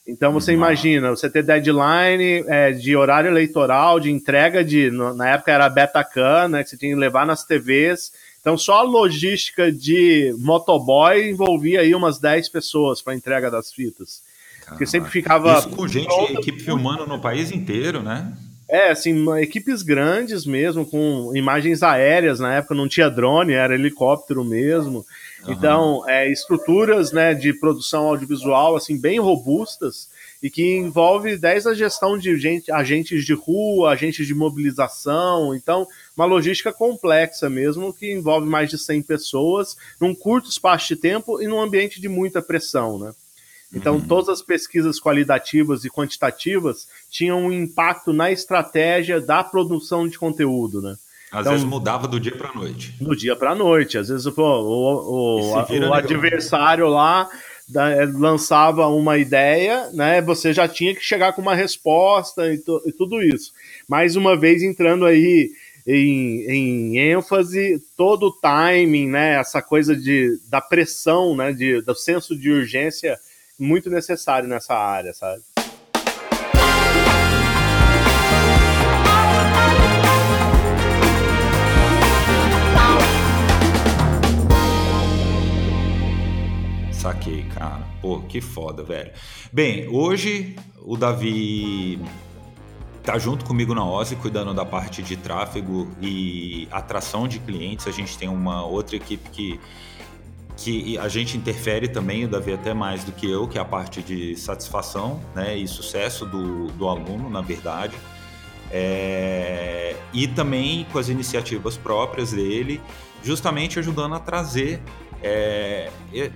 Então você uhum. imagina, você ter deadline é, de horário eleitoral, de entrega de. Na época era Betacan, né? Que você tinha que levar nas TVs então, só a logística de motoboy envolvia aí umas 10 pessoas para entrega das fitas. Porque sempre ficava. Isso com gente, equipe filmando no país inteiro, né? É, assim, equipes grandes mesmo, com imagens aéreas. Na época não tinha drone, era helicóptero mesmo. Uhum. Então, é, estruturas né, de produção audiovisual assim bem robustas e que envolve desde a gestão de gente, agentes de rua, agentes de mobilização. Então, uma logística complexa mesmo, que envolve mais de 100 pessoas, num curto espaço de tempo e num ambiente de muita pressão, né? Então, uhum. todas as pesquisas qualitativas e quantitativas tinham um impacto na estratégia da produção de conteúdo, né? Às então, vezes mudava do dia para a noite. Do dia para a noite. Às vezes pô, o, o, o adversário lá da, lançava uma ideia, né? Você já tinha que chegar com uma resposta e, e tudo isso. Mais uma vez entrando aí em, em ênfase todo o timing, né? Essa coisa de, da pressão, né? De, do senso de urgência muito necessário nessa área, sabe? Saquei, cara. Pô, que foda, velho. Bem, hoje o Davi tá junto comigo na OSI, cuidando da parte de tráfego e atração de clientes. A gente tem uma outra equipe que, que a gente interfere também, o Davi até mais do que eu, que é a parte de satisfação né, e sucesso do, do aluno, na verdade. É, e também com as iniciativas próprias dele, justamente ajudando a trazer é,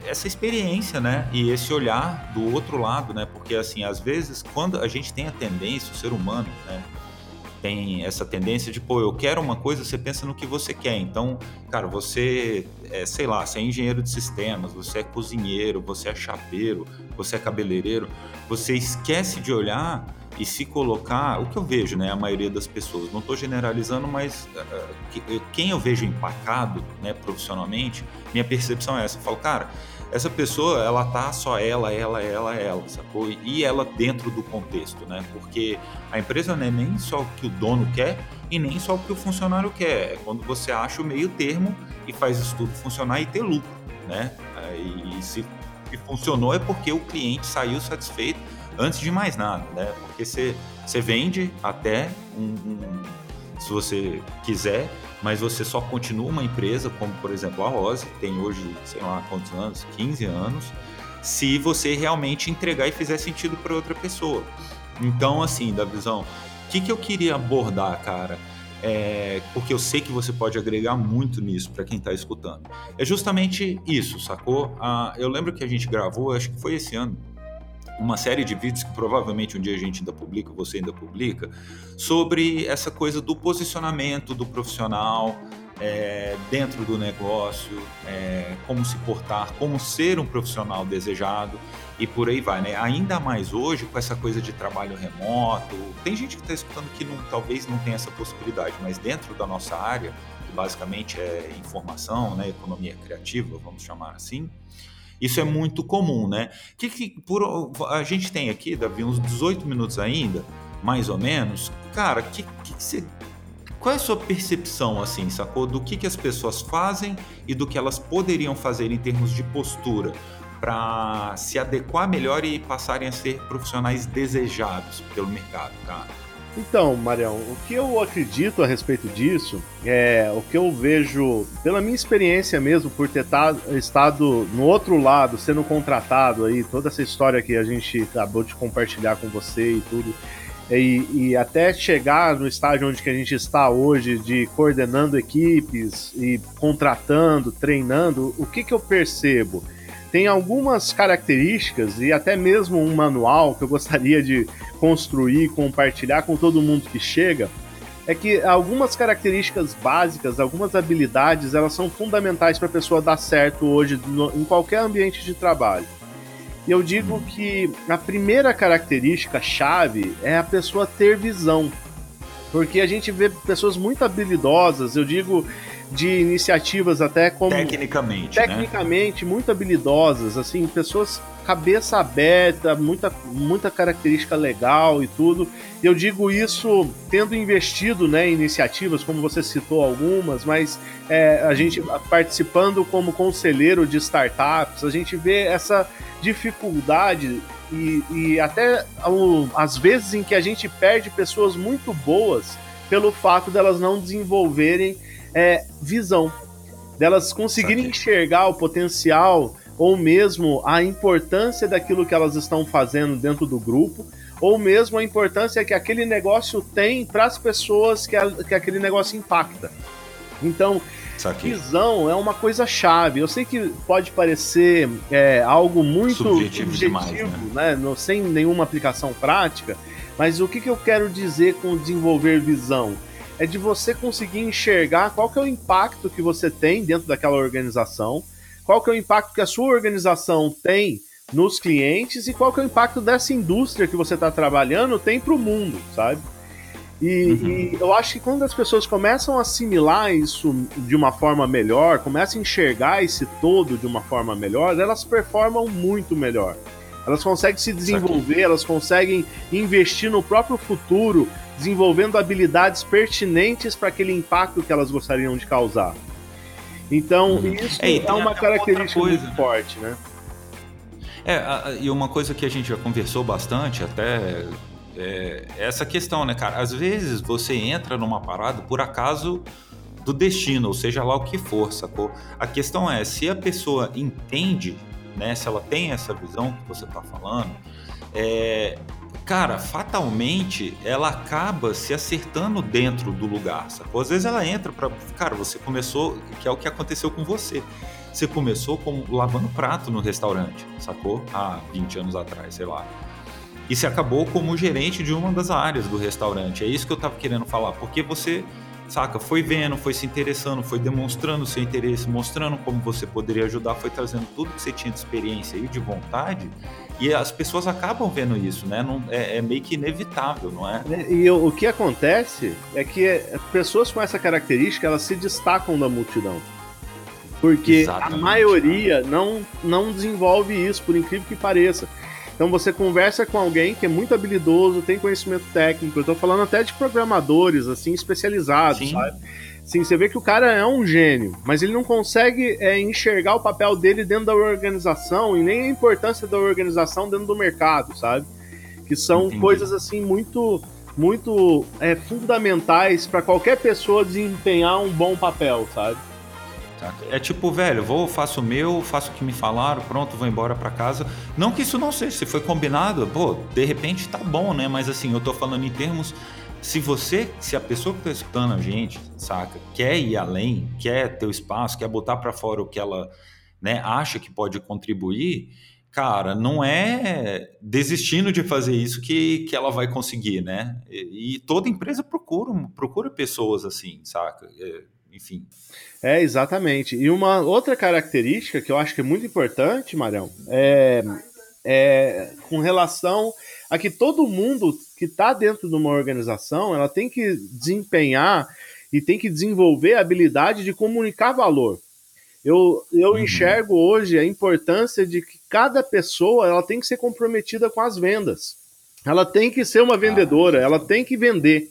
essa experiência, né? E esse olhar do outro lado, né? Porque, assim, às vezes, quando a gente tem a tendência, o ser humano, né? Tem essa tendência de, pô, eu quero uma coisa, você pensa no que você quer. Então, cara, você, é, sei lá, você é engenheiro de sistemas, você é cozinheiro, você é chapeiro, você é cabeleireiro, você esquece de olhar e se colocar, o que eu vejo, né, a maioria das pessoas, não estou generalizando, mas uh, quem eu vejo empacado, né, profissionalmente, minha percepção é essa, eu falo, cara, essa pessoa, ela tá só ela, ela, ela, ela, sacou? E ela dentro do contexto, né? Porque a empresa não é nem só o que o dono quer e nem só o que o funcionário quer. É quando você acha o meio termo e faz isso tudo funcionar e ter lucro, né? E se funcionou é porque o cliente saiu satisfeito antes de mais nada, né? Porque você, você vende até um, um, se você quiser, mas você só continua uma empresa, como por exemplo a Rose, que tem hoje, sei lá quantos anos, 15 anos, se você realmente entregar e fizer sentido para outra pessoa. Então, assim, da visão, o que, que eu queria abordar, cara? É, porque eu sei que você pode agregar muito nisso para quem está escutando. É justamente isso, sacou? Ah, eu lembro que a gente gravou, acho que foi esse ano, uma série de vídeos que provavelmente um dia a gente ainda publica, você ainda publica, sobre essa coisa do posicionamento do profissional é, dentro do negócio, é, como se portar, como ser um profissional desejado e por aí vai, né? Ainda mais hoje com essa coisa de trabalho remoto, tem gente que está escutando que não, talvez não tenha essa possibilidade, mas dentro da nossa área, que basicamente é informação, né, economia criativa, vamos chamar assim, isso é muito comum, né? Que, que por, a gente tem aqui, Davi, uns 18 minutos ainda, mais ou menos. Cara, que, que você qual é a sua percepção, assim, sacou? Do que, que as pessoas fazem e do que elas poderiam fazer em termos de postura para se adequar melhor e passarem a ser profissionais desejados pelo mercado, cara? Então, Marião, o que eu acredito a respeito disso é o que eu vejo, pela minha experiência mesmo, por ter estado no outro lado, sendo contratado aí, toda essa história que a gente acabou de compartilhar com você e tudo, e, e, até chegar no estágio onde que a gente está hoje, de coordenando equipes e contratando, treinando, o que, que eu percebo? Tem algumas características e até mesmo um manual que eu gostaria de construir, compartilhar com todo mundo que chega, é que algumas características básicas, algumas habilidades, elas são fundamentais para a pessoa dar certo hoje no, em qualquer ambiente de trabalho. E eu digo que a primeira característica chave é a pessoa ter visão. Porque a gente vê pessoas muito habilidosas, eu digo de iniciativas até como tecnicamente, tecnicamente né? muito habilidosas, assim, pessoas cabeça aberta, muita, muita característica legal e tudo. Eu digo isso tendo investido né, em iniciativas, como você citou algumas, mas é, a gente participando como conselheiro de startups, a gente vê essa dificuldade e, e até as vezes em que a gente perde pessoas muito boas pelo fato delas não desenvolverem é, visão, delas conseguirem enxergar o potencial ou mesmo a importância daquilo que elas estão fazendo dentro do grupo, ou mesmo a importância que aquele negócio tem para as pessoas que, a, que aquele negócio impacta. Então, visão é uma coisa chave. Eu sei que pode parecer é, algo muito subjetivo, subjetivo demais, né? né? Sem nenhuma aplicação prática, mas o que, que eu quero dizer com desenvolver visão? É de você conseguir enxergar qual que é o impacto que você tem dentro daquela organização, qual que é o impacto que a sua organização tem nos clientes e qual que é o impacto dessa indústria que você está trabalhando tem para o mundo, sabe? E, uhum. e, eu acho que quando as pessoas começam a assimilar isso de uma forma melhor, começam a enxergar esse todo de uma forma melhor, elas performam muito melhor. Elas conseguem se desenvolver, elas conseguem investir no próprio futuro, desenvolvendo habilidades pertinentes para aquele impacto que elas gostariam de causar. Então, uhum. isso é, é uma característica coisa, muito né? forte, né? É, e uma coisa que a gente já conversou bastante, até é essa questão, né, cara? Às vezes você entra numa parada por acaso do destino, ou seja lá o que for, sacou? A questão é, se a pessoa entende, né, se ela tem essa visão que você tá falando, é, cara, fatalmente ela acaba se acertando dentro do lugar, sacou? Às vezes ela entra para, cara, você começou, que é o que aconteceu com você. Você começou como lavando prato no restaurante, sacou? Há 20 anos atrás, sei lá. E você acabou como gerente de uma das áreas do restaurante. É isso que eu tava querendo falar, porque você saca? Foi vendo, foi se interessando, foi demonstrando seu interesse, mostrando como você poderia ajudar, foi trazendo tudo que você tinha de experiência e de vontade. E as pessoas acabam vendo isso, né? Não, é, é meio que inevitável, não é? E o que acontece é que pessoas com essa característica elas se destacam da multidão. Porque Exatamente, a maioria não, não desenvolve isso, por incrível que pareça. Então você conversa com alguém que é muito habilidoso, tem conhecimento técnico. Eu tô falando até de programadores, assim, especializados, Sim. sabe? Sim, você vê que o cara é um gênio, mas ele não consegue é, enxergar o papel dele dentro da organização e nem a importância da organização dentro do mercado, sabe? Que são Entendi. coisas assim muito muito é, fundamentais para qualquer pessoa desempenhar um bom papel, sabe? É tipo, velho, vou, faço o meu, faço o que me falaram, pronto, vou embora para casa. Não que isso não seja, se foi combinado, pô, de repente tá bom, né? Mas assim, eu tô falando em termos se você, se a pessoa que está escutando a gente, saca, quer ir além, quer ter o espaço, quer botar para fora o que ela né, acha que pode contribuir, cara, não é desistindo de fazer isso que, que ela vai conseguir, né? E, e toda empresa procura, procura pessoas assim, saca? É, enfim. É, exatamente. E uma outra característica que eu acho que é muito importante, Marão, é, é com relação a que todo mundo que está dentro de uma organização, ela tem que desempenhar e tem que desenvolver a habilidade de comunicar valor. Eu, eu uhum. enxergo hoje a importância de que cada pessoa ela tem que ser comprometida com as vendas. Ela tem que ser uma vendedora, ela tem que vender.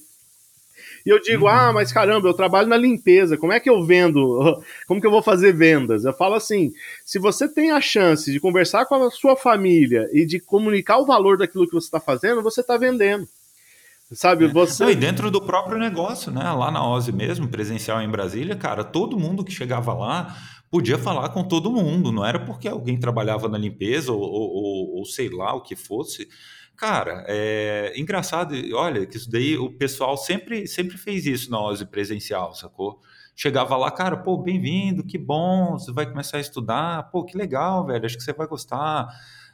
E eu digo, uhum. ah, mas caramba, eu trabalho na limpeza, como é que eu vendo? (laughs) Como que eu vou fazer vendas? Eu falo assim: se você tem a chance de conversar com a sua família e de comunicar o valor daquilo que você está fazendo, você está vendendo. Sabe, é. você. E dentro do próprio negócio, né? Lá na OSE mesmo, presencial em Brasília, cara, todo mundo que chegava lá podia falar com todo mundo, não era porque alguém trabalhava na limpeza ou, ou, ou sei lá o que fosse. Cara, é engraçado, olha, que isso daí o pessoal sempre, sempre fez isso na OSE presencial, sacou? Chegava lá, cara, pô, bem-vindo, que bom, você vai começar a estudar, pô, que legal, velho, acho que você vai gostar,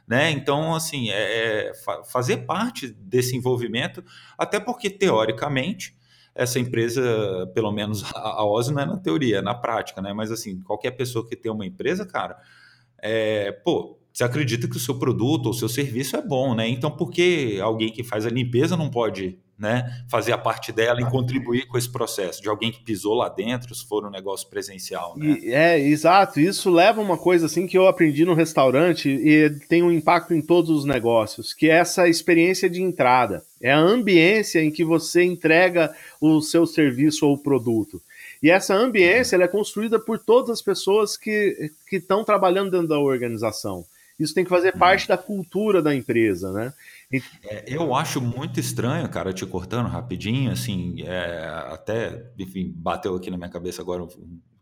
né? Então, assim, é, é fazer parte desse envolvimento, até porque, teoricamente, essa empresa, pelo menos a, Ozzy não é na teoria, é na prática, né? Mas assim, qualquer pessoa que tem uma empresa, cara, é, pô, você acredita que o seu produto ou o seu serviço é bom, né? Então, por que alguém que faz a limpeza não pode né, fazer a parte dela e contribuir com esse processo de alguém que pisou lá dentro, se for um negócio presencial. Né? E, é, exato. Isso leva uma coisa assim que eu aprendi no restaurante e tem um impacto em todos os negócios, que é essa experiência de entrada. É a ambiência em que você entrega o seu serviço ou produto. E essa ambiência ela é construída por todas as pessoas que estão trabalhando dentro da organização. Isso tem que fazer parte da cultura da empresa, né? É, eu acho muito estranho, cara, te cortando rapidinho, assim, é, até, enfim, bateu aqui na minha cabeça agora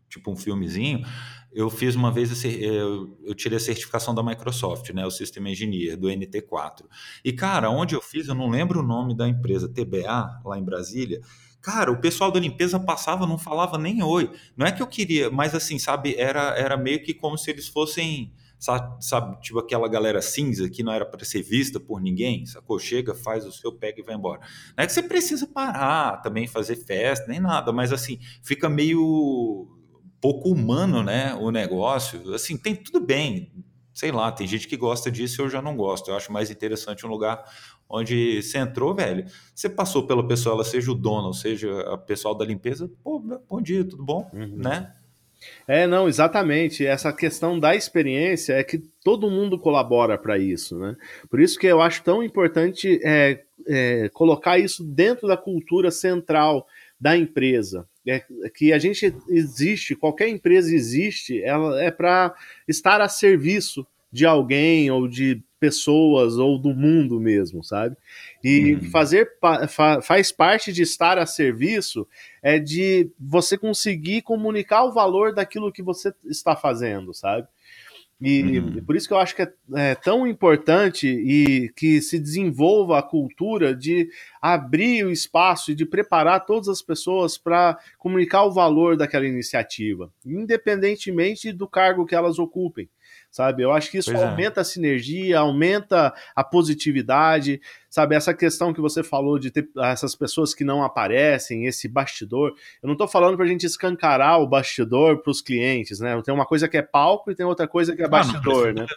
tipo um filmezinho. Eu fiz uma vez, eu, eu tirei a certificação da Microsoft, né, o System Engineer, do NT4. E, cara, onde eu fiz, eu não lembro o nome da empresa, TBA, lá em Brasília, Cara, o pessoal da limpeza passava, não falava nem oi. Não é que eu queria, mas assim, sabe, era, era meio que como se eles fossem sabe, sabe, tipo aquela galera cinza que não era para ser vista por ninguém, sacou? Chega, faz o seu, pega e vai embora. Não é que você precisa parar também, fazer festa, nem nada, mas assim, fica meio pouco humano, né, o negócio. Assim, tem tudo bem, sei lá, tem gente que gosta disso e eu já não gosto. Eu acho mais interessante um lugar onde você entrou, velho, você passou pela pessoa, ela seja o dono, ou seja, a pessoal da limpeza, pô, bom dia, tudo bom, uhum. né? É, não, exatamente. Essa questão da experiência é que todo mundo colabora para isso, né? Por isso que eu acho tão importante é, é, colocar isso dentro da cultura central da empresa. É, que a gente existe, qualquer empresa existe, ela é para estar a serviço de alguém ou de pessoas ou do mundo mesmo, sabe? E uhum. fazer fa, faz parte de estar a serviço é de você conseguir comunicar o valor daquilo que você está fazendo, sabe? E uhum. por isso que eu acho que é, é, tão importante e que se desenvolva a cultura de abrir o espaço e de preparar todas as pessoas para comunicar o valor daquela iniciativa, independentemente do cargo que elas ocupem sabe? Eu acho que isso pois é. aumenta é. a sinergia, aumenta a positividade, sabe? Essa questão que você falou de ter essas pessoas que não aparecem, esse bastidor. Eu não estou falando para a gente escancarar o bastidor para os clientes, né? Tem uma coisa que é palco e tem outra coisa que é bastidor, ah, não, né?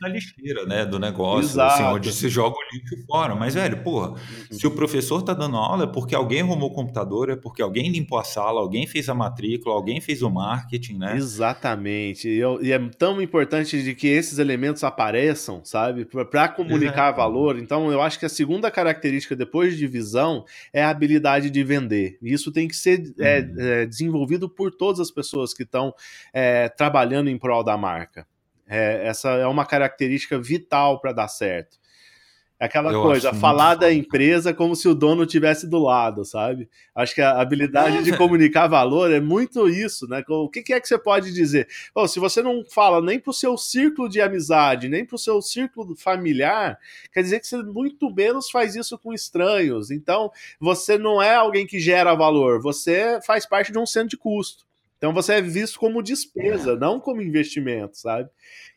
na lixeira, né, do negócio, assim, onde se joga o lixo fora. Mas, velho, porra, uhum. se o professor tá dando aula é porque alguém arrumou o computador, é porque alguém limpou a sala, alguém fez a matrícula, alguém fez o marketing, né? Exatamente. E, eu, e é tão importante de que esses elementos apareçam, sabe? Para comunicar valor. Então, eu acho que a segunda característica depois de visão é a habilidade de vender. E isso tem que ser é, uhum. é, desenvolvido por todas as pessoas que estão é, trabalhando em prol da marca. É, essa é uma característica vital para dar certo. É aquela eu coisa, falar da empresa como se o dono tivesse do lado, sabe? Acho que a habilidade é. de comunicar valor é muito isso, né? O que, é que você pode dizer? Oh, se você não fala nem para o seu círculo de amizade, nem para o seu círculo familiar, quer dizer que você muito menos faz isso com estranhos. Então, você não é alguém que gera valor, você faz parte de um centro de custo. Então você é visto como despesa, é. não como investimento, sabe?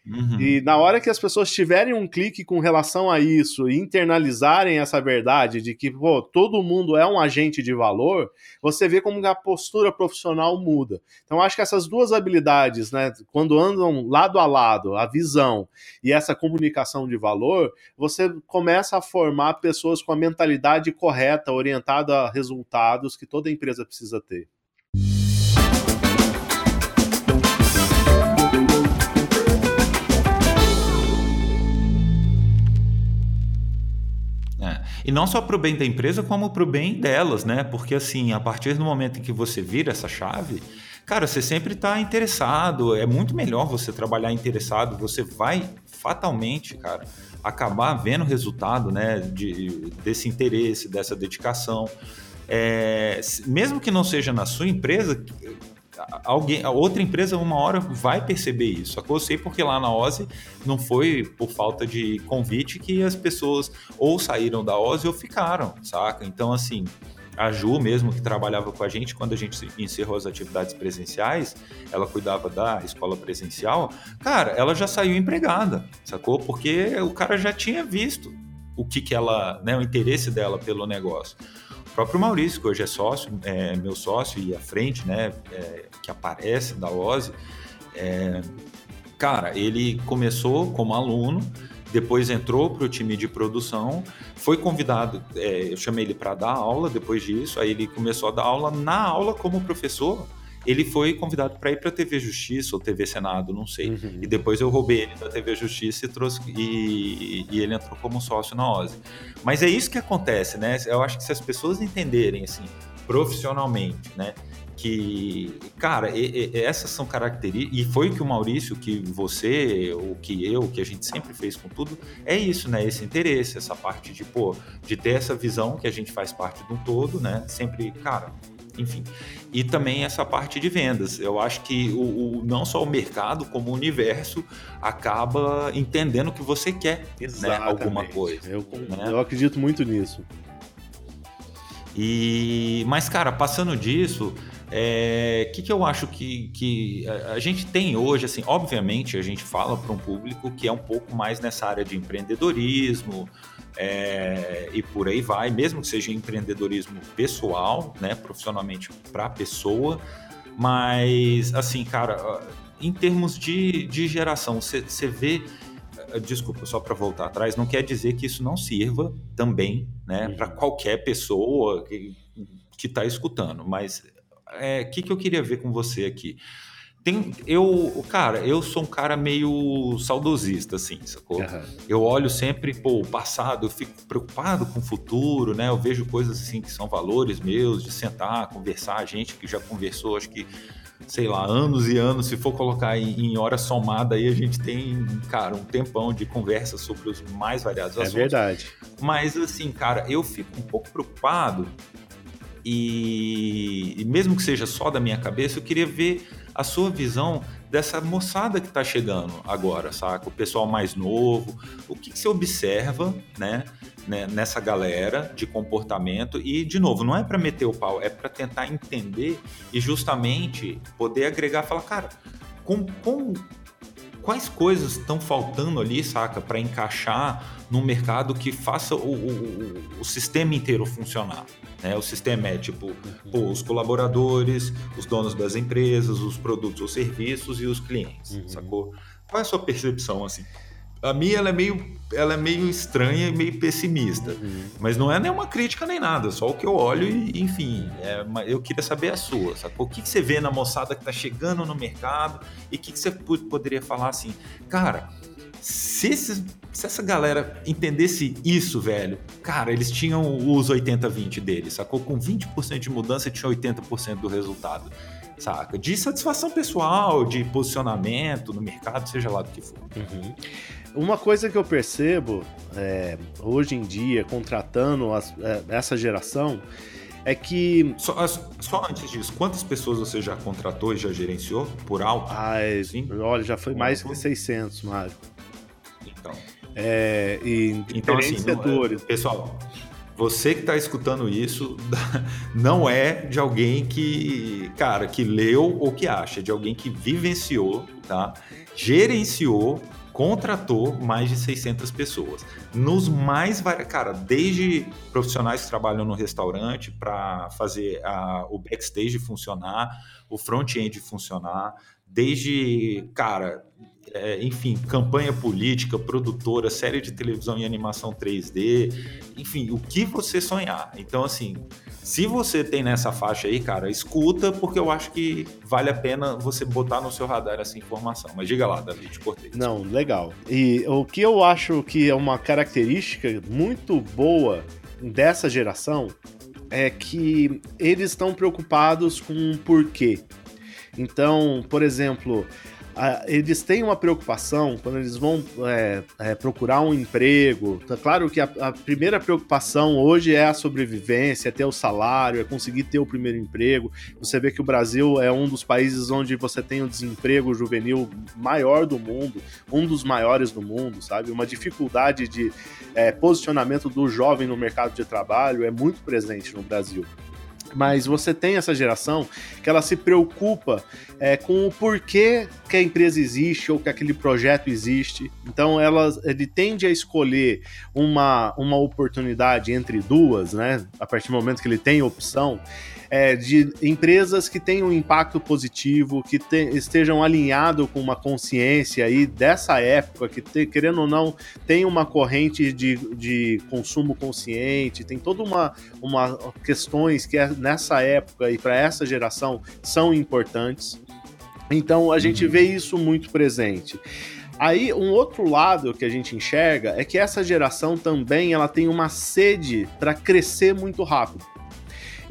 Uhum. E na hora que as pessoas tiverem um clique com relação a isso e internalizarem essa verdade de que pô, todo mundo é um agente de valor, você vê como a postura profissional muda. Então acho que essas duas habilidades, né, quando andam lado a lado, a visão e essa comunicação de valor, você começa a formar pessoas com a mentalidade correta, orientada a resultados que toda empresa precisa ter. E não só para o bem da empresa, como para o bem delas, né? Porque assim, a partir do momento em que você vira essa chave, cara, você sempre está interessado. É muito melhor você trabalhar interessado. Você vai fatalmente, cara, acabar vendo o resultado, né? De, desse interesse, dessa dedicação. É, mesmo que não seja na sua empresa, alguém, a outra empresa uma hora vai perceber isso. Só que eu sei porque lá na Ozzy não foi por falta de convite que as pessoas ou saíram da Ozzy ou ficaram, saca? Então, assim, a Ju mesmo, que trabalhava com a gente, quando a gente encerrou as atividades presenciais, ela cuidava da escola presencial, cara, ela já saiu empregada, sacou? Porque o cara já tinha visto o que que ela, né, o interesse dela pelo negócio. O próprio Maurício, que hoje é sócio, é meu sócio e à frente, né, é, que aparece da OSE, é, cara, ele começou como aluno, depois entrou para o time de produção, foi convidado, é, eu chamei ele para dar aula depois disso, aí ele começou a dar aula na aula como professor ele foi convidado para ir para a TV Justiça ou TV Senado, não sei. Uhum. E depois eu roubei ele da TV Justiça e trouxe e, e, ele entrou como sócio na OSE. Mas é isso que acontece, né? Eu acho que se as pessoas entenderem assim profissionalmente, né? que, cara, e, e, essas são características, e foi o que o Maurício, que você, o que eu, que a gente sempre fez com tudo, é isso, né? Esse interesse, essa parte de, pô, de ter essa visão que a gente faz parte de um todo, né? Sempre, cara, enfim. E também essa parte de vendas. Eu acho que o, o não só o mercado, como o universo acaba entendendo que você quer, né? Alguma coisa. Eu, né? eu acredito muito nisso. E, mas, cara, passando disso, o é, que, que eu acho que, que a gente tem hoje, assim, obviamente a gente fala para um público que é um pouco mais nessa área de empreendedorismo, é, e por aí vai, mesmo que seja empreendedorismo pessoal, né, profissionalmente para a pessoa, mas assim, cara, em termos de, de geração, você vê, eh, desculpa, só para voltar atrás, não quer dizer que isso não sirva também, né, uhum. para qualquer pessoa que está escutando, mas o é, que, que eu queria ver com você aqui? Tem, eu, cara, eu sou um cara meio saudosista, assim, sacou? Uhum. Eu olho sempre, pô, o passado, eu fico preocupado com o futuro, né? Eu vejo coisas assim que são valores meus, de sentar, conversar, a gente que já conversou, acho que, sei lá, anos e anos, se for colocar em, em hora somada aí, a gente tem, cara, um tempão de conversa sobre os mais variados é assuntos. É verdade. Mas, assim, cara, eu fico um pouco preocupado e, e mesmo que seja só da minha cabeça, eu queria ver a sua visão dessa moçada que está chegando agora, saca? O pessoal mais novo, o que, que você observa, né, né, nessa galera de comportamento e, de novo, não é para meter o pau, é para tentar entender e justamente poder agregar, falar, cara, com, com quais coisas estão faltando ali, saca, para encaixar num mercado que faça o, o, o sistema inteiro funcionar. Né? O sistema é tipo pô, os colaboradores, os donos das empresas, os produtos ou serviços e os clientes, uhum. sacou? Qual é a sua percepção assim? A minha ela é meio, ela é meio estranha e meio pessimista, uhum. mas não é nenhuma crítica nem nada, só o que eu olho e, enfim, é, eu queria saber a sua, sacou? O que, que você vê na moçada que está chegando no mercado e o que, que você poderia falar assim, cara, se, esses, se essa galera entendesse isso, velho, cara, eles tinham os 80-20 deles, sacou? Com 20% de mudança tinha 80% do resultado, saca? De satisfação pessoal, de posicionamento no mercado, seja lá do que for. Uhum. Uma coisa que eu percebo é, hoje em dia, contratando as, é, essa geração, é que. Só, só, antes disso, quantas pessoas você já contratou e já gerenciou por alto? Ah, Sim? olha, já foi mais que 600, Mário. Então, é, em então, assim, setores. Não, pessoal, você que está escutando isso (laughs) não é de alguém que, cara, que leu ou que acha, é de alguém que vivenciou, tá? Gerenciou, contratou mais de 600 pessoas. Nos mais vários, cara, desde profissionais que trabalham no restaurante para fazer a, o backstage funcionar, o front-end funcionar, desde, cara, é, enfim, campanha política, produtora, série de televisão e animação 3D, enfim, o que você sonhar. Então, assim, se você tem nessa faixa aí, cara, escuta, porque eu acho que vale a pena você botar no seu radar essa informação. Mas diga lá, David, cortei. Não, legal. E o que eu acho que é uma característica muito boa dessa geração é que eles estão preocupados com o porquê. Então, por exemplo, eles têm uma preocupação quando eles vão é, é, procurar um emprego. Tá claro que a, a, primeira preocupação hoje é a sobrevivência, é ter o salário, é conseguir ter o primeiro emprego. Você vê que o Brasil é um dos países onde você tem o desemprego juvenil maior do mundo, um dos maiores do mundo, sabe? Uma dificuldade de é, posicionamento do jovem no mercado de trabalho é muito presente no Brasil. Mas você tem essa geração que ela se preocupa é, com o porquê que a empresa existe ou que aquele projeto existe. Então ela, ele tende a escolher uma, uma oportunidade entre duas, né? A partir do momento que ele tem opção, é, de empresas que tenham um impacto positivo, que te, estejam alinhados com uma consciência aí dessa época, que te, querendo ou não, tem uma corrente de, de consumo consciente, tem toda uma, uma questões que é nessa época e para essa geração são importantes. Então a gente uhum. vê isso muito presente. Aí, um outro lado que a gente enxerga é que essa geração também ela tem uma sede para crescer muito rápido.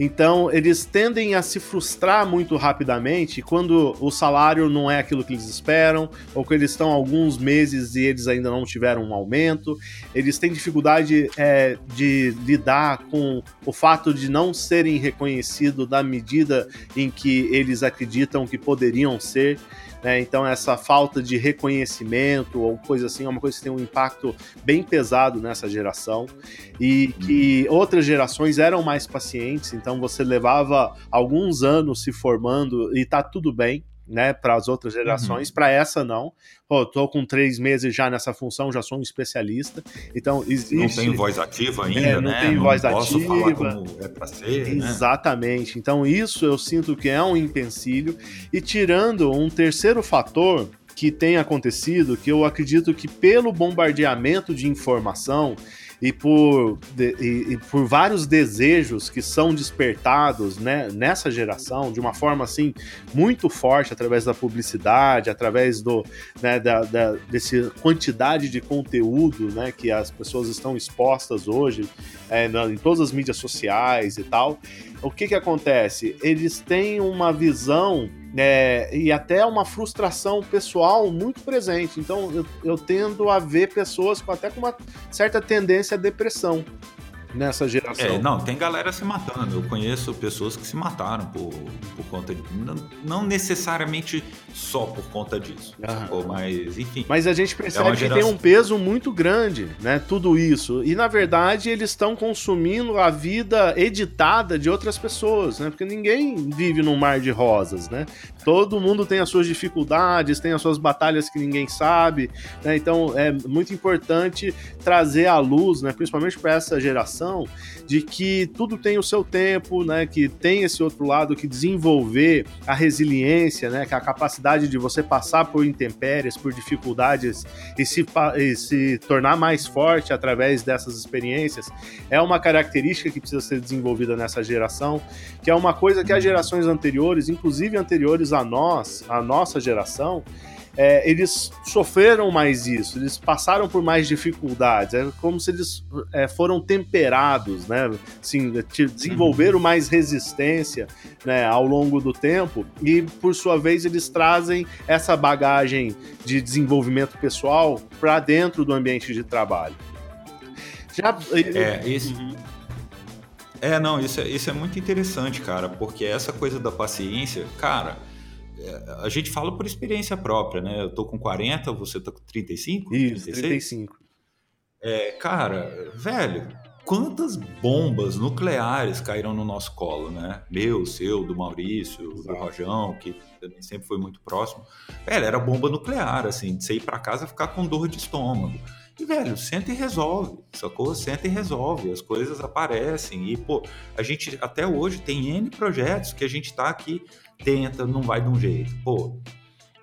Então, eles tendem a se frustrar muito rapidamente quando o salário não é aquilo que eles esperam, ou que eles estão alguns meses e eles ainda não tiveram um aumento. Eles têm dificuldade é, de lidar com o fato de não serem reconhecidos da medida em que eles acreditam que poderiam ser. Né? Então, essa falta de reconhecimento ou coisa assim é uma coisa que tem um impacto bem pesado nessa geração. E que outras gerações eram mais pacientes, então você levava alguns anos se formando e tá tudo bem né, para as outras gerações, uhum. para essa não. Pô, tô com três meses já nessa função, já sou um especialista. Então existe. Não tem voz ativa ainda, é, não né? Tem não voz posso ativa. Falar como é para ser. Né? Exatamente. Né? Então isso eu sinto que é um empecilho. E tirando um terceiro fator que tem acontecido, que eu acredito que pelo bombardeamento de informação e por, de, e, e, por vários desejos que são despertados né, nessa geração de uma forma assim muito forte através da publicidade, através do né, da, da desse quantidade de conteúdo né, que as pessoas estão expostas hoje é, em todas as mídias sociais e tal. O que que acontece? Eles têm uma visão é, e até uma frustração pessoal muito presente. Então eu, eu tendo a ver pessoas com, até com uma certa tendência à depressão nessa geração. É, não, tem galera se matando. Eu conheço pessoas que se mataram por, por conta de. Não, não necessariamente só por conta disso. Mas, enfim. Mas a gente percebe é que geração... tem um peso muito grande, né? Tudo isso. E na verdade eles estão consumindo a vida editada de outras pessoas, né? Porque ninguém vive num mar de rosas, né? Todo mundo tem as suas dificuldades, tem as suas batalhas que ninguém sabe, né? Então é muito importante trazer à luz, né? Principalmente para essa geração de que tudo tem o seu tempo, né? Que tem esse outro lado que desenvolver a resiliência, né? Que é a capacidade de você passar por intempéries, por dificuldades e se, e se tornar mais forte através dessas experiências é uma característica que precisa ser desenvolvida nessa geração, que é uma coisa que as gerações anteriores, inclusive anteriores a nós, a nossa geração, é, eles sofreram mais isso, eles passaram por mais dificuldades, é como se eles é, foram temperados, né? Assim, desenvolveram uhum. mais resistência né, ao longo do tempo e, por sua vez, eles trazem essa bagagem de desenvolvimento pessoal para dentro do ambiente de trabalho. Já... É, isso. Uhum. É, não, isso é, isso é muito interessante, cara, porque essa coisa da paciência, cara a gente fala por experiência própria, né? Eu tô com 40, você tá com 35? Isso, 36? 35. É, cara, velho, quantas bombas nucleares caíram no nosso colo, né? Meu, seu, do Maurício, Exato. do Rojão, que sempre foi muito próximo. Velho, era bomba nuclear, assim, de você ir para casa ficar com dor de estômago. E, velho, senta e resolve, sacou? Senta e resolve, as coisas aparecem. E, pô, a gente até hoje tem N projetos que a gente tá aqui tenta, não vai de um jeito. Pô,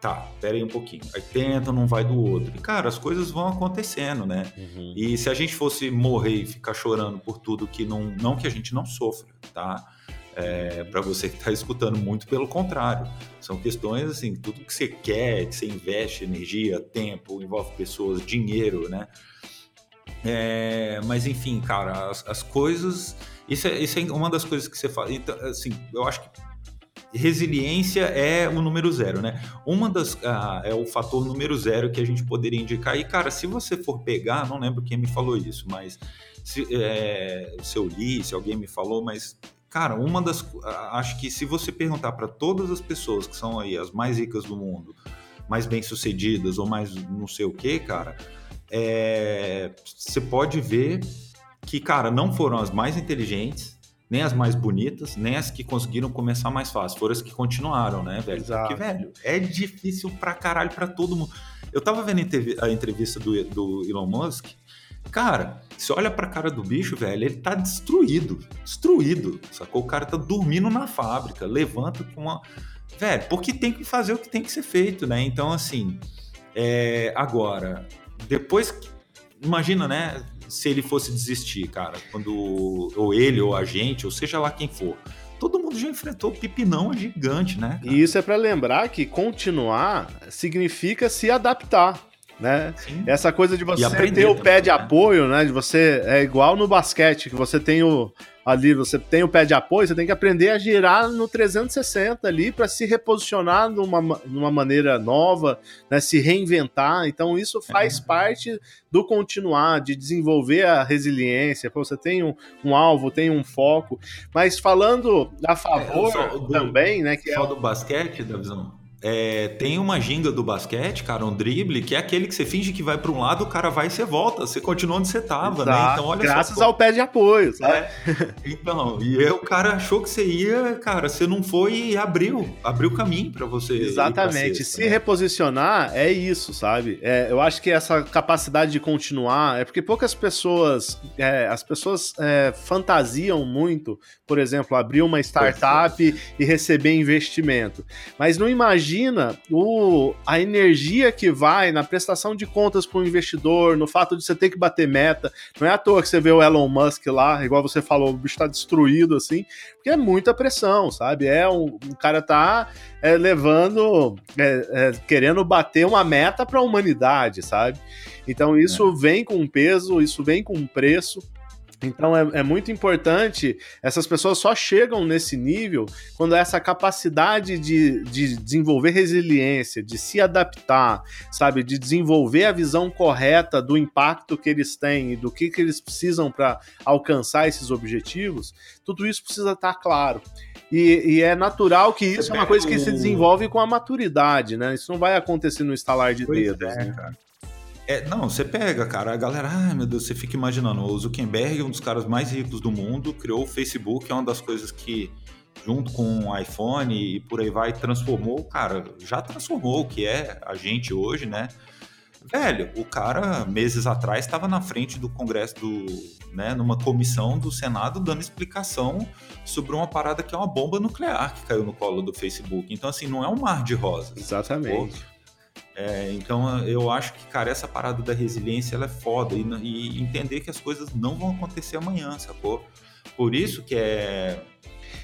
tá, pera aí um pouquinho. Aí tenta, não vai do outro. E, cara, as coisas vão acontecendo, né? Uhum. E se a gente fosse morrer e ficar chorando por tudo que não. Não que a gente não sofra, tá? É, para você que está escutando, muito pelo contrário. São questões assim, tudo que você quer, que você investe energia, tempo, envolve pessoas, dinheiro, né? É, mas enfim, cara, as, as coisas. Isso é, isso é uma das coisas que você fala. Então, assim, eu acho que resiliência é o número zero, né? Uma das ah, é o fator número zero que a gente poderia indicar. E cara, se você for pegar, não lembro quem me falou isso, mas se, é, se eu li, se alguém me falou, mas cara, uma das acho que se você perguntar para todas as pessoas que são aí as mais ricas do mundo, mais bem sucedidas ou mais não sei o que, cara, é, você pode ver que cara não foram as mais inteligentes nem as mais bonitas, nem as que conseguiram começar mais fácil. Foram as que continuaram, né, velho? Exato. Porque, velho, é difícil pra caralho pra todo mundo. Eu tava vendo a entrevista do, do Elon Musk. Cara, você olha pra cara do bicho, velho, ele tá destruído. Destruído. Sacou? O cara tá dormindo na fábrica, levanta com uma. Velho, porque tem que fazer o que tem que ser feito, né? Então, assim. É... Agora, depois. Imagina, né? Se ele fosse desistir, cara, quando. Ou ele, ou a gente, ou seja lá quem for todo mundo já enfrentou pipinão gigante, né? Cara? E isso é para lembrar que continuar significa se adaptar. Né? Essa coisa de você ter o pé de né? apoio, né? De você é igual no basquete, que você tem o ali, você tem o pé de apoio, você tem que aprender a girar no 360 ali para se reposicionar numa, numa maneira nova, né? Se reinventar. Então isso faz é. parte do continuar, de desenvolver a resiliência. Você tem um, um alvo, tem um foco. Mas falando a favor é, do, também, né? Que é só é... do basquete, da visão é, tem uma ginga do basquete, cara, um drible, que é aquele que você finge que vai para um lado, o cara vai e você volta, você continua onde você tava, né? Então, olha Graças só, ao pé de apoio, sabe? É, então, e aí o cara achou que você ia, cara, você não foi e abriu, abriu o caminho para você. Exatamente. Cesta, Se né? reposicionar é isso, sabe? É, eu acho que essa capacidade de continuar é porque poucas pessoas, é, as pessoas é, fantasiam muito, por exemplo, abrir uma startup e receber investimento, mas não imagina imagina o, a energia que vai na prestação de contas para o investidor, no fato de você ter que bater meta. Não é à toa que você vê o Elon Musk lá, igual você falou, o bicho está destruído assim, porque é muita pressão, sabe? É um, um cara tá é, levando, é, é, querendo bater uma meta para a humanidade, sabe? Então isso é. vem com um peso, isso vem com um preço. Então é, é, muito importante, essas pessoas só chegam nesse nível quando essa capacidade de, de desenvolver resiliência, de se adaptar, sabe, de desenvolver a visão correta do impacto que eles têm e do que, que eles precisam para alcançar esses objetivos, tudo isso precisa estar claro. E, e é natural que isso é uma coisa que se desenvolve com a maturidade, né? Isso não vai acontecer no estalar de pois dedos. É, né? cara. É, não, você pega, cara, a galera, ai meu Deus, você fica imaginando, o Zuckerberg, um dos caras mais ricos do mundo, criou o Facebook, é uma das coisas que, junto com o iPhone e por aí vai, transformou, cara, já transformou o que é a gente hoje, né? Velho, o cara, meses atrás, estava na frente do Congresso do. Né, numa comissão do Senado dando explicação sobre uma parada que é uma bomba nuclear que caiu no colo do Facebook. Então, assim, não é um mar de rosas. Exatamente. Pô, é, então eu acho que, cara, essa parada da resiliência ela é foda e, e, entender que as coisas não vão acontecer amanhã, sacou? Por isso que é.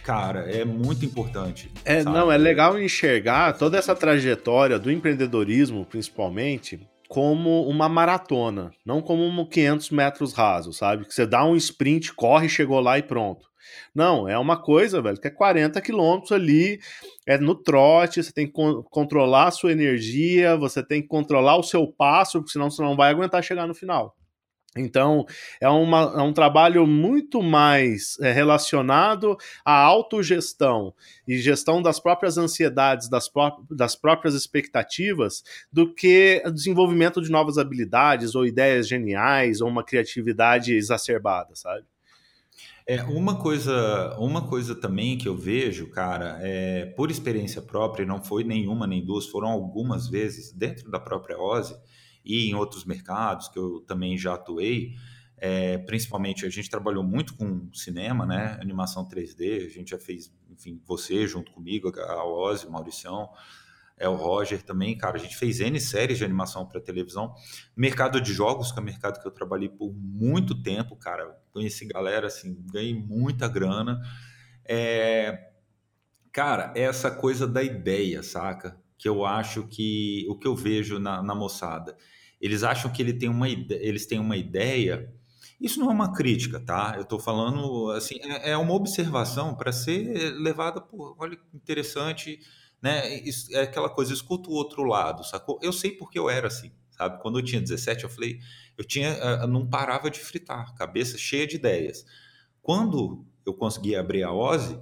Cara, é muito importante. É, sabe? não, é legal enxergar toda essa trajetória do empreendedorismo, principalmente, como uma maratona, não como 500 metros rasos, sabe? Que você dá um sprint, corre, chegou lá e pronto. Não, é uma coisa, velho, que é 40 quilômetros ali, é no trote, você tem que controlar a sua energia, você tem que controlar o seu passo, porque senão você não vai aguentar chegar no final. Então, é, uma, é um trabalho muito mais é, relacionado à autogestão e gestão das próprias ansiedades, das, pró das próprias expectativas, do que desenvolvimento de novas habilidades ou ideias geniais ou uma criatividade exacerbada, sabe? É, uma coisa, uma coisa também que eu vejo, cara, é, por experiência própria, não foi nenhuma nem duas, foram algumas vezes dentro da própria OSE e em outros mercados que eu também já atuei, é, principalmente a gente trabalhou muito com cinema, né, animação 3D, a gente já fez, enfim, você junto comigo, a OSE, Mauricião, é o Roger também, cara. A gente fez N séries de animação para televisão. Mercado de jogos, que é um mercado que eu trabalhei por muito tempo, cara. Conheci galera, assim, ganhei muita grana. É... Cara, essa coisa da ideia, saca? Que eu acho que o que eu vejo na, na moçada. Eles acham que ele tem uma eles têm uma ideia. Isso não é uma crítica, tá? Eu estou falando assim, é, é uma observação para ser levada por, olha interessante né? É aquela coisa, escuta o outro lado, sacou? Eu sei porque eu era assim, sabe? Quando eu tinha 17, eu falei, eu tinha, eu não parava de fritar, cabeça cheia de ideias. Quando eu consegui abrir a OSE,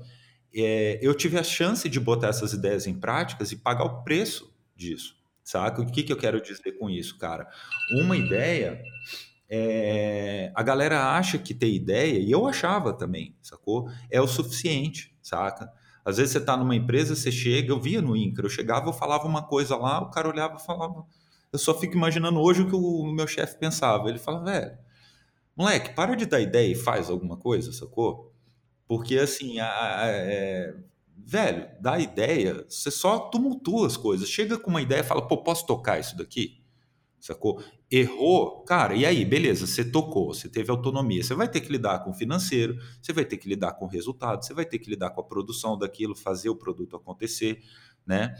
é, eu tive a chance de botar essas ideias em práticas e pagar o preço disso, saca? O que, que eu quero dizer com isso, cara? Uma ideia é, a galera acha que ter ideia, e eu achava também, sacou? É o suficiente, saca? Às vezes você está numa empresa, você chega, eu via no INCRA, eu chegava, eu falava uma coisa lá, o cara olhava e falava. Eu só fico imaginando hoje o que o meu chefe pensava. Ele fala, velho, moleque, para de dar ideia e faz alguma coisa, sacou? Porque assim, a, a, é, velho, dá ideia, você só tumultua as coisas. Chega com uma ideia e fala, pô, posso tocar isso daqui? Sacou? Errou, cara, e aí, beleza, você tocou, você teve autonomia. Você vai ter que lidar com o financeiro, você vai ter que lidar com o resultado, você vai ter que lidar com a produção daquilo, fazer o produto acontecer, né?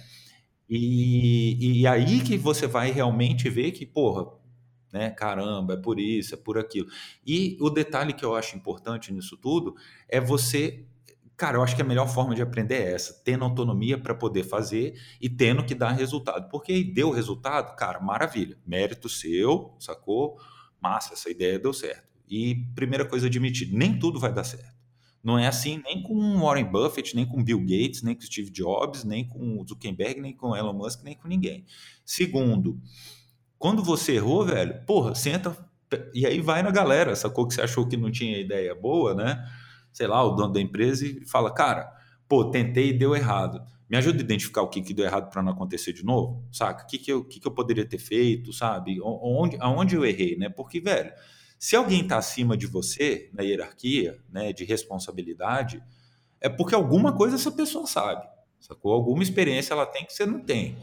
E, e aí que você vai realmente ver que, porra, né? Caramba, é por isso, é por aquilo. E o detalhe que eu acho importante nisso tudo é você Cara, eu acho que a melhor forma de aprender é essa, tendo autonomia para poder fazer e tendo que dar resultado. Porque aí deu resultado, cara, maravilha. Mérito seu, sacou? Massa, essa ideia deu certo. E primeira coisa admitir, nem tudo vai dar certo. Não é assim nem com Warren Buffett, nem com Bill Gates, nem com Steve Jobs, nem com Zuckerberg, nem com Elon Musk, nem com ninguém. Segundo, quando você errou, velho, porra, senta e aí vai na galera, sacou que você achou que não tinha ideia boa, né? Sei lá, o dono da empresa e fala, cara, pô, tentei e deu errado. Me ajuda a identificar o que, que deu errado para não acontecer de novo, saca? O que, que, eu, que, que eu poderia ter feito, sabe? Onde, aonde eu errei, né? Porque, velho, se alguém está acima de você na hierarquia, né, de responsabilidade, é porque alguma coisa essa pessoa sabe, sacou? Alguma experiência ela tem que você não tem.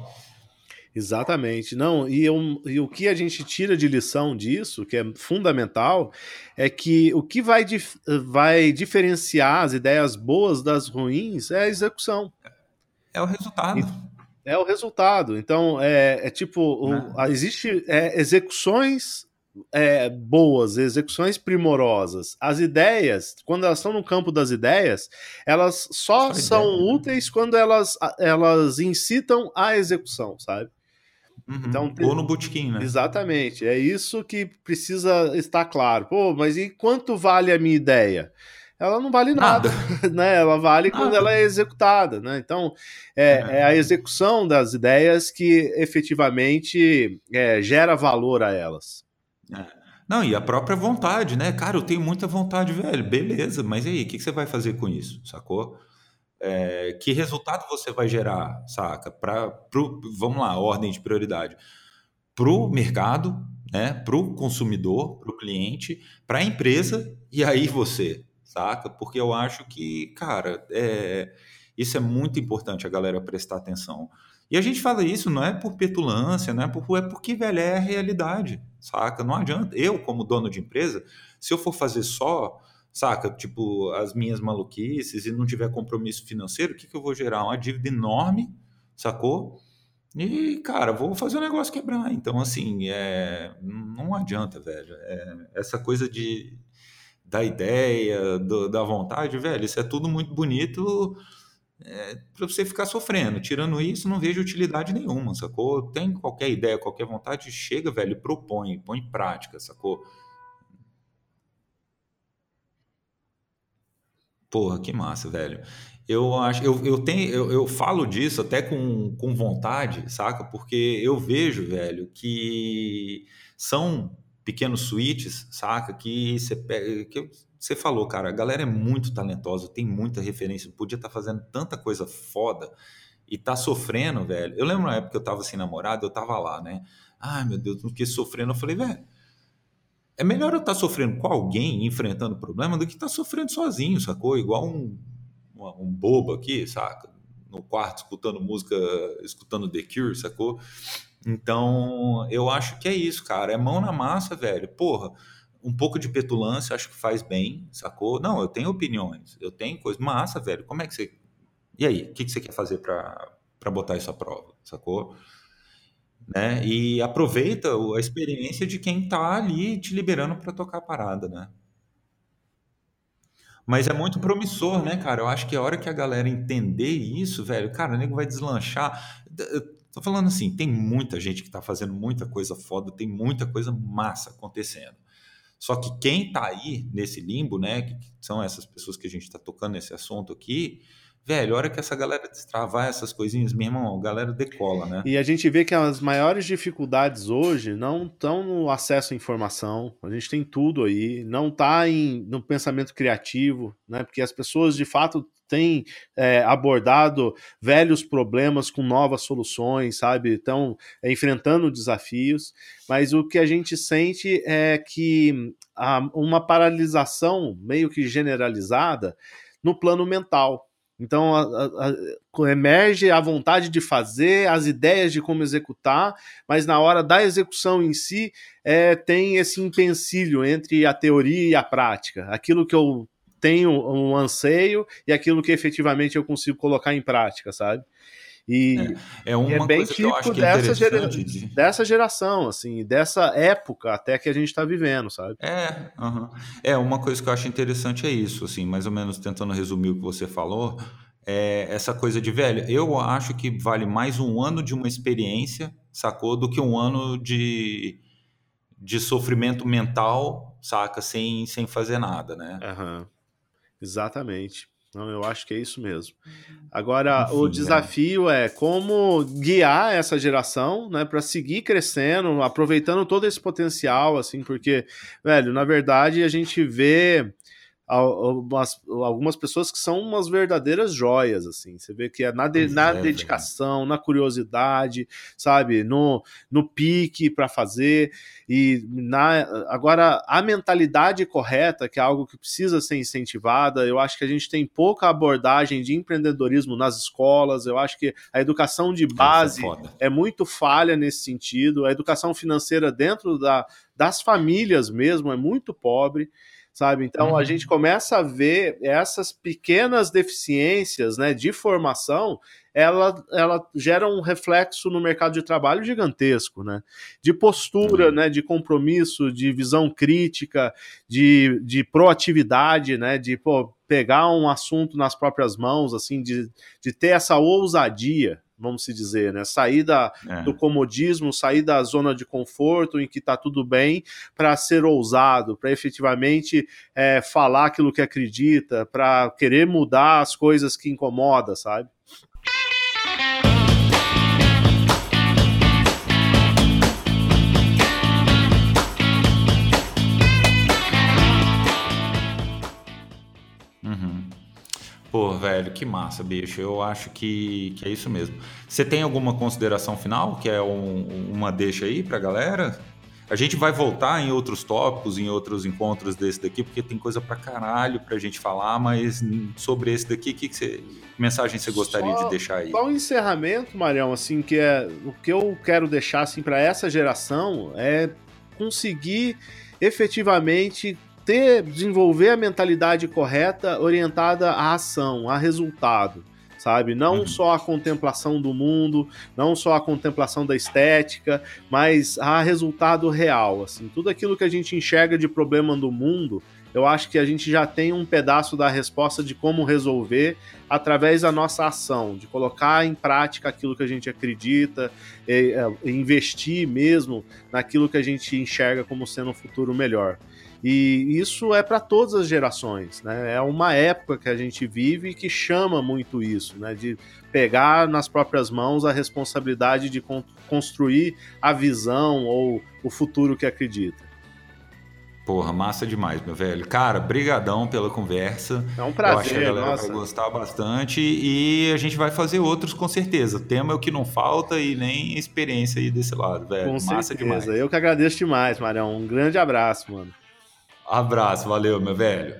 Exatamente. Não, e, eu, e, o que a gente tira de lição disso, que é fundamental, é que o que vai, dif vai diferenciar as ideias boas das ruins é a execução. É o resultado. E, é o resultado. Então, é, é tipo, o, existe é, execuções é, boas, execuções primorosas. As ideias, quando elas estão no campo das ideias, elas só, só são ideia. úteis quando elas, elas incitam a execução, sabe? Uhum. Então, Ou no botequim, né? Exatamente. É isso que precisa estar claro. Pô, mas e quanto vale a minha ideia? Ela não vale nada, nada. (laughs) né? Ela vale nada. quando ela é executada, né? Então, é, é. é a execução das ideias que efetivamente é, gera valor a elas. É. Não, e a própria vontade, né? Cara, eu tenho muita vontade, velho. Beleza, mas e aí, o que, que você vai fazer com isso? Sacou? É, que resultado você vai gerar, saca? Pra, pro, vamos lá, ordem de prioridade. Para o mercado, né? para o consumidor, para o cliente, para a empresa e aí você, saca? Porque eu acho que, cara, é, isso é muito importante a galera prestar atenção. E a gente fala isso não é por petulância, não é, por, é porque, velho, é a realidade, saca? Não adianta. Eu, como dono de empresa, se eu for fazer só saca? Tipo, as minhas maluquices e não tiver compromisso financeiro, o que, que eu vou gerar? Uma dívida enorme, sacou? E, cara, vou fazer o negócio quebrar. Então, assim, é, não adianta, velho. É, essa coisa de da ideia, do, da vontade, velho, isso é tudo muito bonito é, para você ficar sofrendo. Tirando isso, não vejo utilidade nenhuma, sacou? Tem qualquer ideia, qualquer vontade, chega, velho, propõe, põe em prática, sacou? Porra, que massa, velho. Eu acho, eu, eu tenho, eu, eu falo disso até com, com vontade, saca? Porque eu vejo, velho, que são pequenos suítes, saca? Que você pega, que você falou, cara, a galera é muito talentosa, tem muita referência, podia estar tá fazendo tanta coisa foda e tá sofrendo, velho. Eu lembro na época que eu tava sem namorado, eu tava lá, né? Ai, meu Deus, não que sofrendo. Eu falei, velho, é melhor eu estar tá sofrendo com alguém, enfrentando problema, do que estar tá sofrendo sozinho, sacou? Igual um, um bobo aqui, saca? No quarto, escutando música, escutando The Cure, sacou? Então, eu acho que é isso, cara. É mão na massa, velho. Porra, um pouco de petulância acho que faz bem, sacou? Não, eu tenho opiniões, eu tenho coisa. Massa, velho. Como é que você. E aí, o que, que você quer fazer para botar isso à prova, sacou? Né? E aproveita a experiência de quem está ali te liberando para tocar a parada, né? Mas é muito promissor, né, cara? Eu acho que a hora que a galera entender isso, velho, cara, o nego vai deslanchar. tô falando assim, tem muita gente que tá fazendo muita coisa foda, tem muita coisa massa acontecendo. Só que quem tá aí nesse limbo, né, que são essas pessoas que a gente tá tocando nesse assunto aqui, velho, a hora que essa galera destravar essas coisinhas, meu irmão, a galera decola, né? E a gente vê que as maiores dificuldades hoje não estão no acesso à informação, a gente tem tudo aí, não está no pensamento criativo, né? Porque as pessoas de fato têm é, abordado velhos problemas com novas soluções, sabe? Estão é, enfrentando desafios, mas o que a gente sente é que há uma paralisação meio que generalizada no plano mental. Então a, a, emerge a vontade de fazer, as ideias de como executar, mas na hora da execução em si é, tem esse empecilho entre a teoria e a prática. Aquilo que eu tenho um anseio e aquilo que efetivamente eu consigo colocar em prática, sabe? E é, é uma é bem típico que dessa, gera, de... dessa geração, assim, dessa época até que a gente está vivendo, sabe? É, uhum. é, uma coisa que eu acho interessante é isso, assim, mais ou menos tentando resumir o que você falou, é essa coisa de, velho, eu acho que vale mais um ano de uma experiência, sacou, do que um ano de, de sofrimento mental, saca, sem, sem fazer nada, né? Uhum. Exatamente. Não, eu acho que é isso mesmo. Agora, Enfim, o né? desafio é. é como guiar essa geração, né, para seguir crescendo, aproveitando todo esse potencial, assim, porque, velho, na verdade a gente vê algumas, algumas pessoas que são umas verdadeiras joias, assim. Você vê que é na, de, na é, dedicação, na curiosidade, sabe? No, no pique para fazer. E na, agora, a mentalidade correta, que é algo que precisa ser incentivada, eu acho que a gente tem pouca abordagem de empreendedorismo nas escolas. Eu acho que a educação de é base é, é muito falha nesse sentido. A educação financeira dentro da, das famílias mesmo é muito pobre sabe? Então uhum. a gente começa a ver essas pequenas deficiências, né, de formação, ela, ela gera um reflexo no mercado de trabalho gigantesco, né? De postura, uhum. né, de compromisso, de visão crítica, de, de proatividade, né, de pô, pegar um assunto nas próprias mãos, assim, de, de ter essa ousadia, vamos se dizer, né? Sair da, é. do comodismo, sair da zona de conforto em que está tudo bem, para ser ousado, para efetivamente é, falar aquilo que acredita, para querer mudar as coisas que incomoda, sabe? Pô, velho, que massa, bicho. Eu acho que, que é isso mesmo. Você tem alguma consideração final, que é um, uma deixa aí pra galera? A gente vai voltar em outros tópicos, em outros encontros desse daqui, porque tem coisa pra caralho pra gente falar, mas sobre esse daqui, que, que, você, que mensagem você gostaria só, de deixar aí? Só um encerramento, Marião, assim, que é o que eu quero deixar assim para essa geração é conseguir efetivamente ter, desenvolver a mentalidade correta orientada à ação, a resultado, sabe? Não uhum. só a contemplação do mundo, não só a contemplação da estética, mas a resultado real, assim. Tudo aquilo que a gente enxerga de problema no mundo, eu acho que a gente já tem um pedaço da resposta de como resolver através da nossa ação, de colocar em prática aquilo que a gente acredita, e, e investir mesmo naquilo que a gente enxerga como sendo um futuro melhor. E isso é para todas as gerações, né? É uma época que a gente vive que chama muito isso, né? De pegar nas próprias mãos a responsabilidade de con construir a visão ou o futuro que acredita. Porra, massa demais, meu velho. Cara, brigadão pela conversa. É um prazer, Eu acho que a galera nossa. vai gostar bastante e a gente vai fazer outros com certeza. O tema é o que não falta e nem experiência aí desse lado, velho. Com massa certeza. demais. Eu que agradeço demais, Marião. Um grande abraço, mano. Abraço, valeu, meu velho.